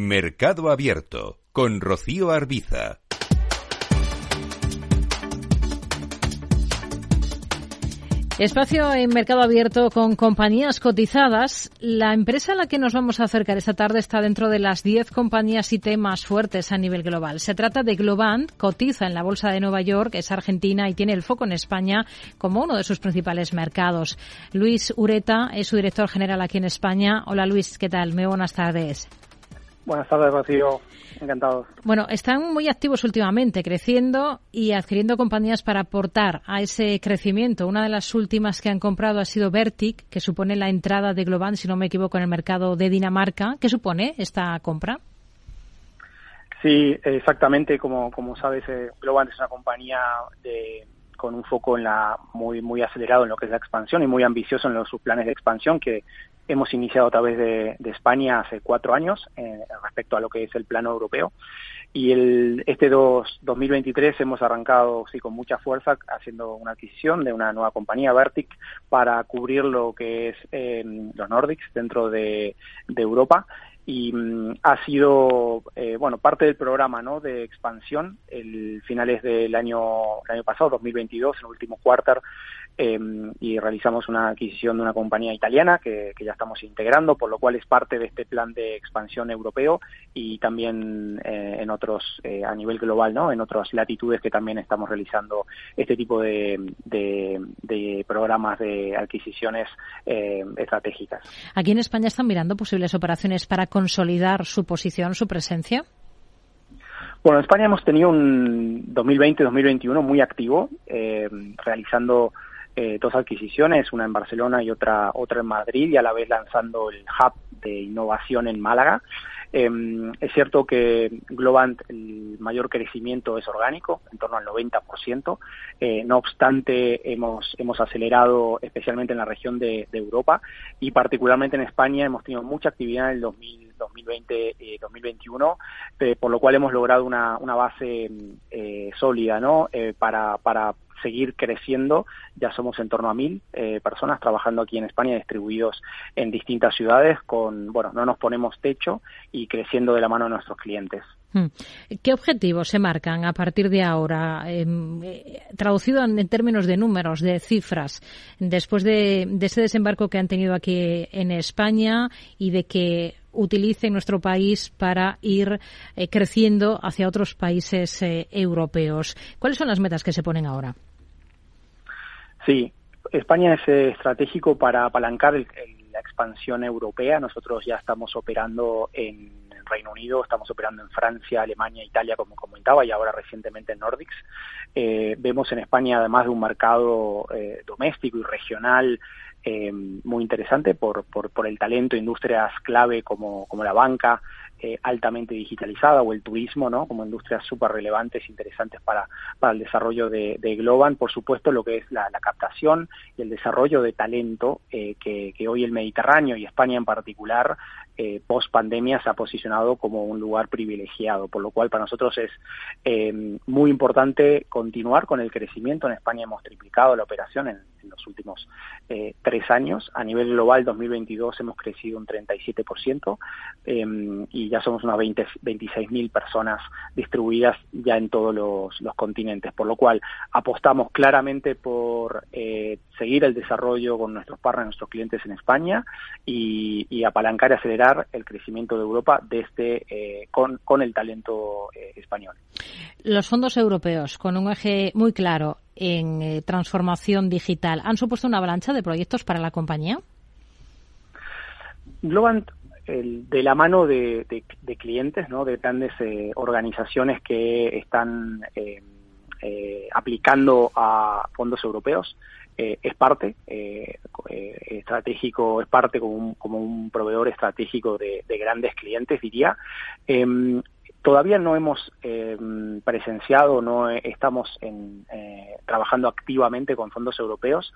Mercado Abierto con Rocío Arbiza. Espacio en Mercado Abierto con compañías cotizadas. La empresa a la que nos vamos a acercar esta tarde está dentro de las 10 compañías IT más fuertes a nivel global. Se trata de Globant, cotiza en la Bolsa de Nueva York, es argentina y tiene el foco en España como uno de sus principales mercados. Luis Ureta es su director general aquí en España. Hola Luis, ¿qué tal? Muy buenas tardes. Buenas tardes, Rocío. Encantado. Bueno, están muy activos últimamente, creciendo y adquiriendo compañías para aportar a ese crecimiento. Una de las últimas que han comprado ha sido Vertic, que supone la entrada de Globant, si no me equivoco, en el mercado de Dinamarca. ¿Qué supone esta compra? Sí, exactamente. Como, como sabes, eh, Globant es una compañía de con un foco en la muy muy acelerado en lo que es la expansión y muy ambicioso en los, sus planes de expansión que hemos iniciado a través de, España hace cuatro años eh, respecto a lo que es el plano europeo. Y el, este dos, 2023 hemos arrancado sí con mucha fuerza haciendo una adquisición de una nueva compañía Vertic para cubrir lo que es eh, los Nordics dentro de, de Europa. Y mm, ha sido eh, bueno parte del programa ¿no? de expansión. El finales del año el año pasado 2022 en el último cuarter Em, y realizamos una adquisición de una compañía italiana que, ya estamos integrando, por lo cual es parte de este plan de expansión europeo y también eh, en otros, eh, a nivel global, ¿no? en otras latitudes que también estamos realizando este tipo de, de, programas de adquisiciones eh, estratégicas. Aquí en España están mirando posibles operaciones para consolidar su posición, su presencia. Bueno, en España hemos tenido un 2020-2021 muy activo, realizando eh, dos adquisiciones, una en Barcelona y otra, otra en Madrid, y a la vez lanzando el hub de innovación en Málaga. Em, es cierto que Globant el mayor crecimiento es orgánico, en torno al 90%. Eh, no obstante, hemos, hemos acelerado especialmente en la región de, Europa y particularmente en España hemos tenido mucha actividad en el 2020 y 2021, por lo cual hemos logrado una, una base eh, sólida ¿no? para, para seguir creciendo. Ya somos en torno a mil eh, personas trabajando aquí en España, distribuidos en distintas ciudades, con, bueno, no nos ponemos techo y creciendo de la mano de nuestros clientes. Hmm. ¿Qué objetivos se marcan a partir de ahora? Em, eh, traducido en, términos de números, de cifras, después de, ese desembarco que han tenido aquí en España y de que utilicen nuestro país para ir eh, creciendo hacia otros países europeos. ¿Cuáles son las metas que se ponen ahora? Sí, España es eh, estratégico para apalancar la expansión europea. Nosotros ya estamos operando en Reino Unido, estamos operando en Francia, Alemania, Italia, como comentaba, y ahora recientemente en Nordics. Eh, vemos en España, además de un mercado eh, doméstico y regional muy interesante por, por, por, el talento, industrias clave como, como la banca, eh, altamente digitalizada o el turismo, ¿no? Como industrias súper relevantes, interesantes para, para el desarrollo de, de Globan. Por supuesto, lo que es la, captación y el desarrollo de talento eh, que, que, hoy el Mediterráneo y España en particular, eh, post pandemia, se ha posicionado como un lugar privilegiado. Por lo cual, para nosotros es muy importante continuar con el crecimiento. En España hemos triplicado la operación en, en los últimos tres años. A nivel global, 2022 hemos crecido un 37% y ya somos unas 20, 26.000 personas distribuidas ya en todos los, continentes, por lo cual apostamos claramente por eh, seguir el desarrollo con nuestros partners, nuestros clientes en España y, apalancar y acelerar el crecimiento de Europa desde eh, con, con, el talento eh, español. Los fondos europeos, con un eje muy claro en transformación digital, ¿han supuesto una avalancha de proyectos para la compañía? Globant de la mano de, clientes, ¿no? de grandes eh, organizaciones que están eh, eh, aplicando a fondos europeos. es parte estratégico, es parte como un, proveedor estratégico de, de grandes clientes, diría. Todavía no hemos eh, presenciado, no estamos en, eh, trabajando activamente con fondos europeos,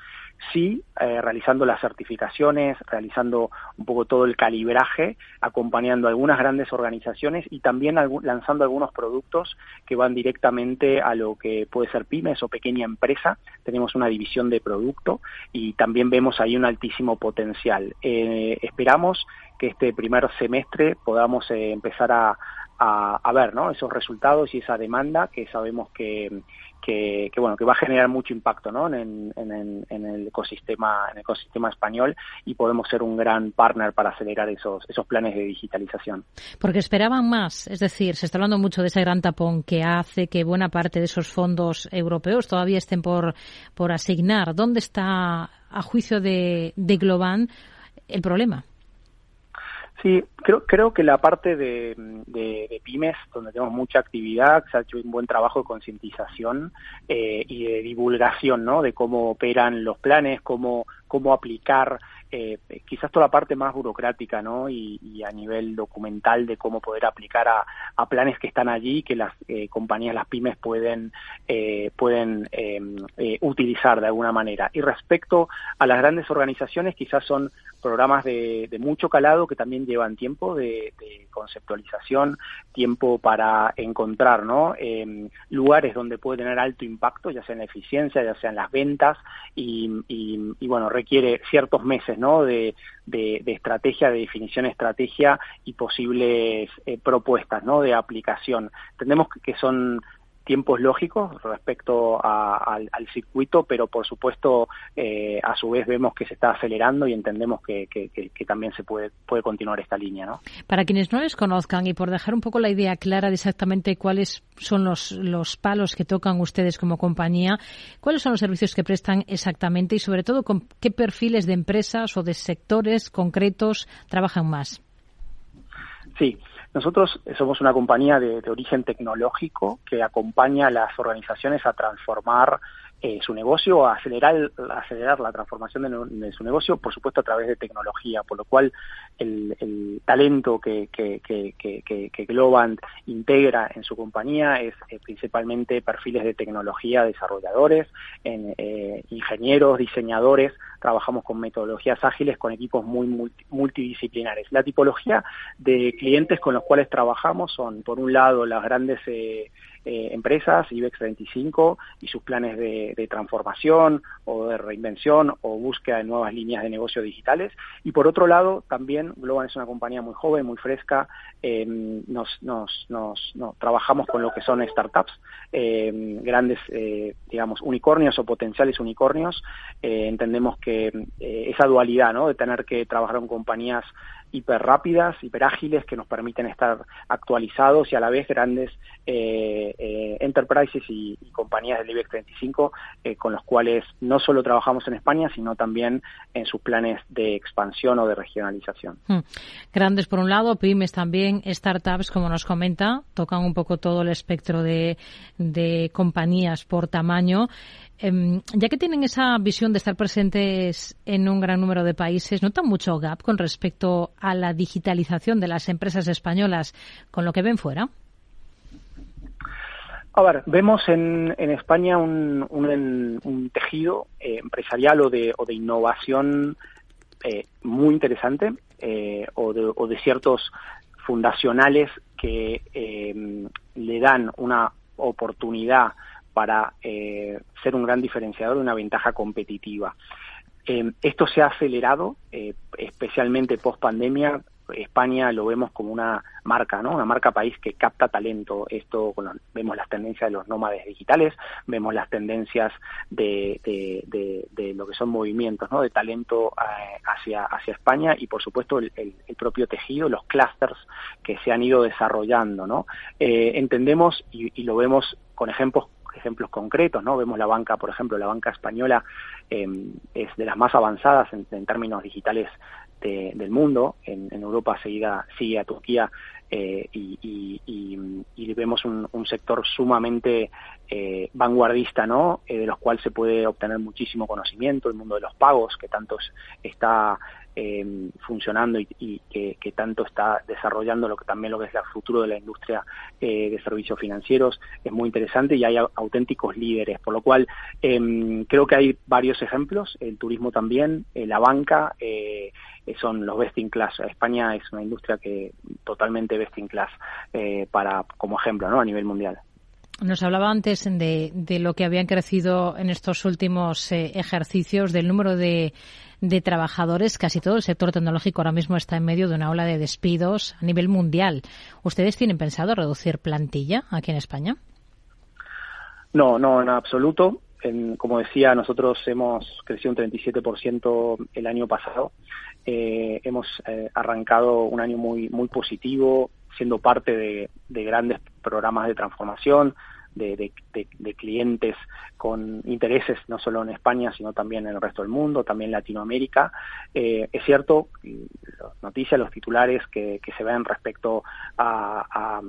sí eh, realizando las certificaciones, realizando un poco todo el calibraje, acompañando algunas grandes organizaciones y también lanzando algunos productos que van directamente a lo que puede ser pymes o pequeña empresa. Tenemos una división de producto y también vemos ahí un altísimo potencial. esperamos que este primer semestre podamos empezar a, a, ver ¿no? esos resultados y esa demanda que sabemos que, que, bueno que va a generar mucho impacto ¿no? en, en, en, el ecosistema en el ecosistema español y podemos ser un gran partner para acelerar esos esos planes de digitalización porque esperaban más es decir se está hablando mucho de ese gran tapón que hace que buena parte de esos fondos europeos todavía estén por por asignar dónde está a juicio de, de Globan el problema Sí, creo, creo que la parte de, pymes, donde tenemos mucha actividad, se ha hecho un buen trabajo de concientización eh, y de divulgación, ¿no? De cómo operan los planes, cómo, cómo aplicar eh, quizás toda la parte más burocrática ¿no? Y, a nivel documental de cómo poder aplicar a, planes que están allí que las eh, compañías, las pymes pueden, eh, pueden em, utilizar de alguna manera. Y respecto a las grandes organizaciones, quizás son programas de, mucho calado que también llevan tiempo de, conceptualización, tiempo para encontrar ¿no? Em, lugares donde puede tener alto impacto, ya sea en la eficiencia, ya sea en las ventas, y, bueno, requiere ciertos meses ¿no? de, estrategia, de definición de estrategia y posibles eh, propuestas ¿no? de aplicación. Entendemos que son tiempos lógicos respecto al, circuito, pero por supuesto eh, a su vez vemos que se está acelerando y entendemos que, también se puede, puede continuar esta línea. ¿no? Para quienes no les conozcan y por dejar un poco la idea clara de exactamente cuáles son los, los palos que tocan ustedes como compañía, cuáles son los servicios que prestan exactamente y sobre todo con qué perfiles de empresas o de sectores concretos trabajan más. Sí, nosotros somos una compañía de, origen tecnológico que acompaña a las organizaciones a transformar eh, su negocio, a acelerar, acelerar la transformación de, su negocio, por supuesto a través de tecnología, por lo cual el, talento que, que, que, Globant integra en su compañía es eh, principalmente perfiles de tecnología, desarrolladores, en, eh, ingenieros, diseñadores, trabajamos con metodologías ágiles, con equipos muy multidisciplinares. La tipología de clientes con los cuales trabajamos son, por un lado, las grandes eh, eh, empresas, IBEX 25 y sus planes de, transformación o de reinvención o búsqueda de nuevas líneas de negocio digitales. Y por otro lado, también Globan es una compañía muy joven, muy fresca. Eh, nos, nos, nos, trabajamos con lo que son startups, eh, grandes, digamos, unicornios o potenciales unicornios. entendemos que esa dualidad, ¿no? De tener que trabajar con compañías hiper rápidas, hiper ágiles, que nos permiten estar actualizados y a la vez grandes eh, eh, enterprises y, compañías del IBEX 35 eh, con los cuales no solo trabajamos en España, sino también en sus planes de expansión o de regionalización. Hmm. Grandes por un lado, pymes también, startups, como nos comenta, tocan un poco todo el espectro de, de compañías por tamaño. Em, ya que tienen esa visión de estar presentes en un gran número de países, ¿notan mucho gap con respecto a la digitalización de las empresas españolas con lo que ven fuera? A ver, vemos en, España un, tejido eh, empresarial o de, innovación eh, muy interesante eh, o, de, ciertos fundacionales que le dan una oportunidad para eh, ser un gran diferenciador una ventaja competitiva. Eh, esto se ha acelerado, eh, especialmente post pandemia. España lo vemos como una marca, ¿no? Una marca país que capta talento. Esto, vemos las tendencias de los nómades digitales, vemos las tendencias de, lo que son movimientos, ¿no? De talento hacia, hacia España y, por supuesto, el, propio tejido, los clusters que se han ido desarrollando, ¿no? entendemos y lo vemos con ejemplos ejemplos concretos, ¿no? Vemos la banca, por ejemplo, la banca española eh, es de las más avanzadas en, términos digitales del mundo. En, Europa seguida, sigue a Turquía eh, y, vemos un, sector sumamente eh, vanguardista, ¿no? de los cuales se puede obtener muchísimo conocimiento, el mundo de los pagos, que tanto está eh, funcionando y, que, tanto está desarrollando lo que también lo que es el futuro de la industria eh, de servicios financieros es muy interesante y hay auténticos líderes por lo cual em, creo que hay varios ejemplos el turismo también eh, la banca eh, son los best in class España es una industria que totalmente best in class para como ejemplo no a nivel mundial nos hablaba antes de, de, lo que habían crecido en estos últimos ejercicios, del número de de trabajadores. Casi todo el sector tecnológico ahora mismo está en medio de una ola de despidos a nivel mundial. ¿Ustedes tienen pensado reducir plantilla aquí en España? No, no, en absoluto. como decía, nosotros hemos crecido un 37% el año pasado. Eh, hemos eh, arrancado un año muy, muy positivo, siendo parte de, de grandes programas de transformación, de, clientes con intereses no solo en España, sino también en el resto del mundo, también Latinoamérica. Eh, es cierto, las noticias, los titulares que, se ven respecto a,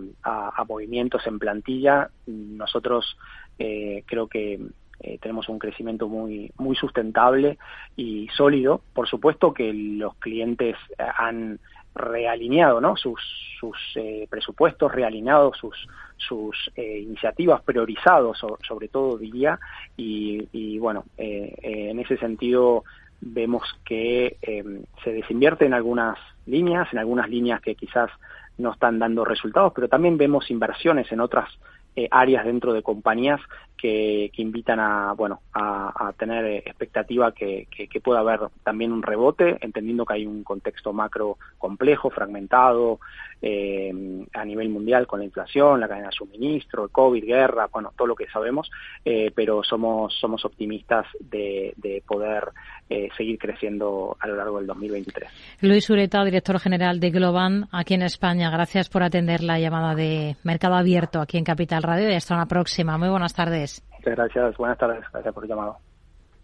movimientos en plantilla, nosotros eh, creo que eh, tenemos un crecimiento muy muy sustentable y sólido. Por supuesto que los clientes han realineado ¿no? sus, sus eh, presupuestos, realineado sus, sus eh, iniciativas, priorizados sobre todo diría, y, y bueno, eh, en ese sentido vemos que em, se desinvierte en algunas líneas, en algunas líneas que quizás no están dando resultados, pero también vemos inversiones en otras eh, áreas dentro de compañías que, invitan a bueno a, tener eh, expectativa que, que, pueda haber también un rebote entendiendo que hay un contexto macro complejo fragmentado eh, a nivel mundial con la inflación la cadena de suministro el covid guerra bueno todo lo que sabemos pero somos somos optimistas de, de poder seguir creciendo a lo largo del 2023 Luis Ureta director general de Globan aquí en España gracias por atender la llamada de Mercado Abierto aquí en Capital Radio y hasta una próxima. Muy buenas tardes. Muchas gracias. Buenas tardes. Gracias por el llamado.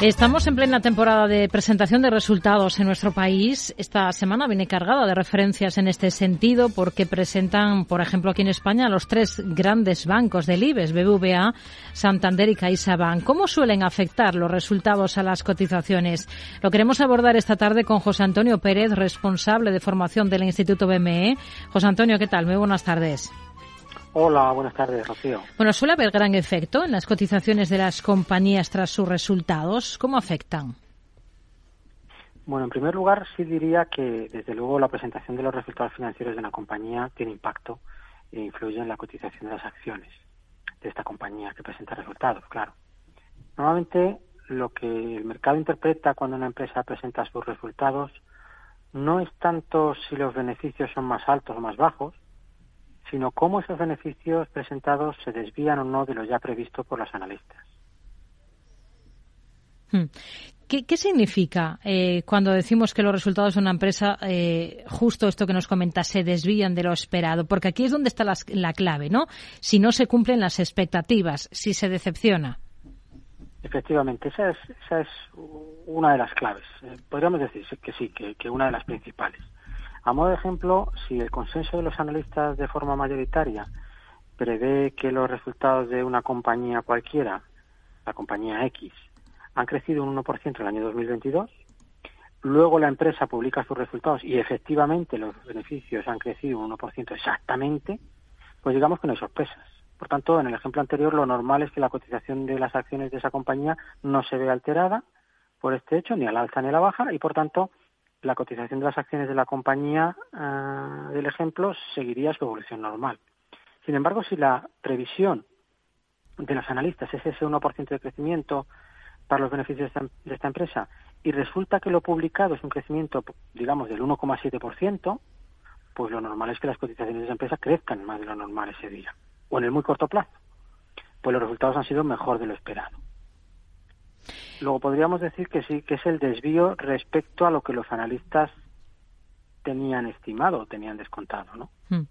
Estamos en plena temporada de presentación de resultados en nuestro país. Esta semana viene cargada de referencias en este sentido porque presentan, por ejemplo, aquí en España los tres grandes bancos del IBEX, BBVA, Santander y CaixaBank. ¿Cómo suelen afectar los resultados a las cotizaciones? Lo queremos abordar esta tarde con José Antonio Pérez, responsable de formación del Instituto BME. José Antonio, ¿qué tal? Muy buenas tardes. Hola, buenas tardes, Rocío. Bueno, suele haber gran efecto en las cotizaciones de las compañías tras sus resultados. ¿Cómo afectan? Bueno, en primer lugar, sí diría que, desde luego, la presentación de los resultados financieros de una compañía tiene impacto e influye en la cotización de las acciones de esta compañía que presenta resultados, claro. Normalmente, lo que el mercado interpreta cuando una empresa presenta sus resultados no es tanto si los beneficios son más altos o más bajos, sino cómo esos beneficios presentados se desvían o no de lo ya previsto por los analistas. Hmm. ¿Qué, significa eh, cuando decimos que los resultados de una empresa, eh, justo esto que nos comenta, se desvían de lo esperado? Porque aquí es donde está la, clave, ¿no? Si no se cumplen las expectativas, si se decepciona. Efectivamente, esa es, esa es una de las claves. Eh, podríamos decir que sí, que una de las principales. A modo de ejemplo, si el consenso de los analistas de forma mayoritaria prevé que los resultados de una compañía cualquiera, la compañía X, han crecido un 1% en el año 2022, luego la empresa publica sus resultados y efectivamente los beneficios han crecido un 1% exactamente, pues digamos que no hay sorpresas. Por tanto, en el ejemplo anterior, lo normal es que la cotización de las acciones de esa compañía no se vea alterada por este hecho, ni al alza ni a la baja, y por tanto, la cotización de las acciones de la compañía ah, del ejemplo seguiría su evolución normal. Sin embargo, si la previsión de los analistas es ese 1% de crecimiento para los beneficios de esta, empresa y resulta que lo publicado es un crecimiento, digamos, del 1,7%, pues lo normal es que las cotizaciones de esa empresa crezcan más de lo normal ese día, o en el muy corto plazo. Pues los resultados han sido mejor de lo esperado. Luego podríamos decir que sí, que es el desvío respecto a lo que los analistas tenían estimado o tenían descontado, ¿no? Hmm.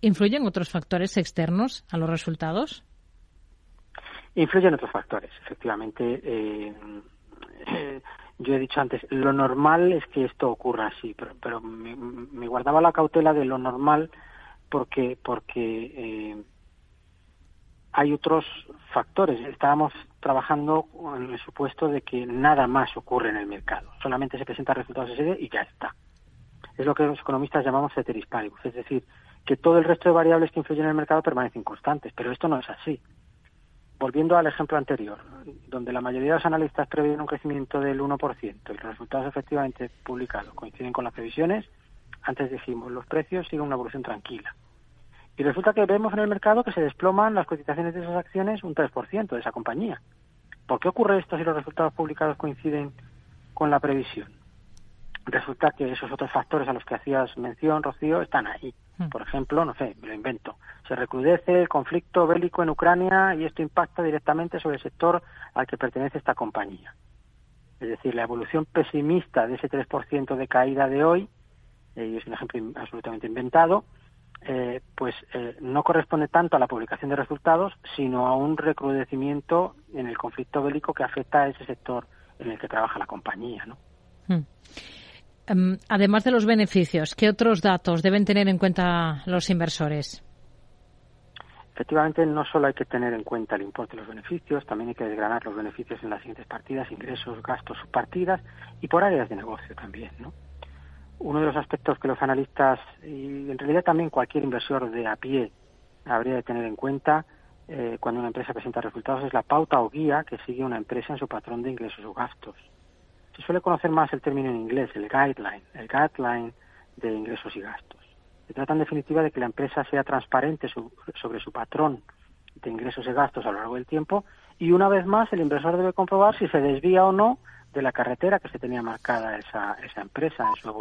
¿Influyen otros factores externos a los resultados? Influyen otros factores, efectivamente. Eh, eh, yo he dicho antes, lo normal es que esto ocurra así, pero, me, guardaba la cautela de lo normal porque porque eh, hay otros factores. Estábamos trabajando en el supuesto de que nada más ocurre en el mercado. Solamente se presentan resultados ese día y ya está. Es lo que los economistas llamamos ceteris paribus, es decir, que todo el resto de variables que influyen en el mercado permanecen constantes, pero esto no es así. Volviendo al ejemplo anterior, donde la mayoría de los analistas prevén un crecimiento del 1% y los resultados efectivamente publicados coinciden con las previsiones, antes dijimos, los precios siguen una evolución tranquila. Y resulta que vemos en el mercado que se desploman las cotizaciones de esas acciones un 3% de esa compañía. ¿Por qué ocurre esto si los resultados publicados coinciden con la previsión? resulta que esos otros factores a los que hacías mención, Rocío, están ahí. Hmm. Por ejemplo, no sé, me lo invento. Se recrudece el conflicto bélico en Ucrania y esto impacta directamente sobre el sector al que pertenece esta compañía. Es decir, la evolución pesimista de ese 3% de caída de hoy, eh, es un ejemplo absolutamente inventado, eh, pues eh, no corresponde tanto a la publicación de resultados, sino a un recrudecimiento en el conflicto bélico que afecta a ese sector en el que trabaja la compañía. ¿no? Hmm. Em, además de los beneficios, ¿qué otros datos deben tener en cuenta los inversores? Efectivamente, no solo hay que tener en cuenta el importe de los beneficios, también hay que desgranar los beneficios en las siguientes partidas, ingresos, gastos, subpartidas y por áreas de negocio también, ¿no? Uno de los aspectos que los analistas y en realidad también cualquier inversor de a pie habría de tener en cuenta eh, cuando una empresa presenta resultados es la pauta o guía que sigue una empresa en su patrón de ingresos o gastos. Se suele conocer más el término en inglés, el guideline, el guideline de ingresos y gastos. Se trata en definitiva de que la empresa sea transparente sobre su patrón de ingresos y gastos a lo largo del tiempo y una vez más el inversor debe comprobar si se desvía o no de la carretera que se tenía marcada esa, esa empresa en su evolución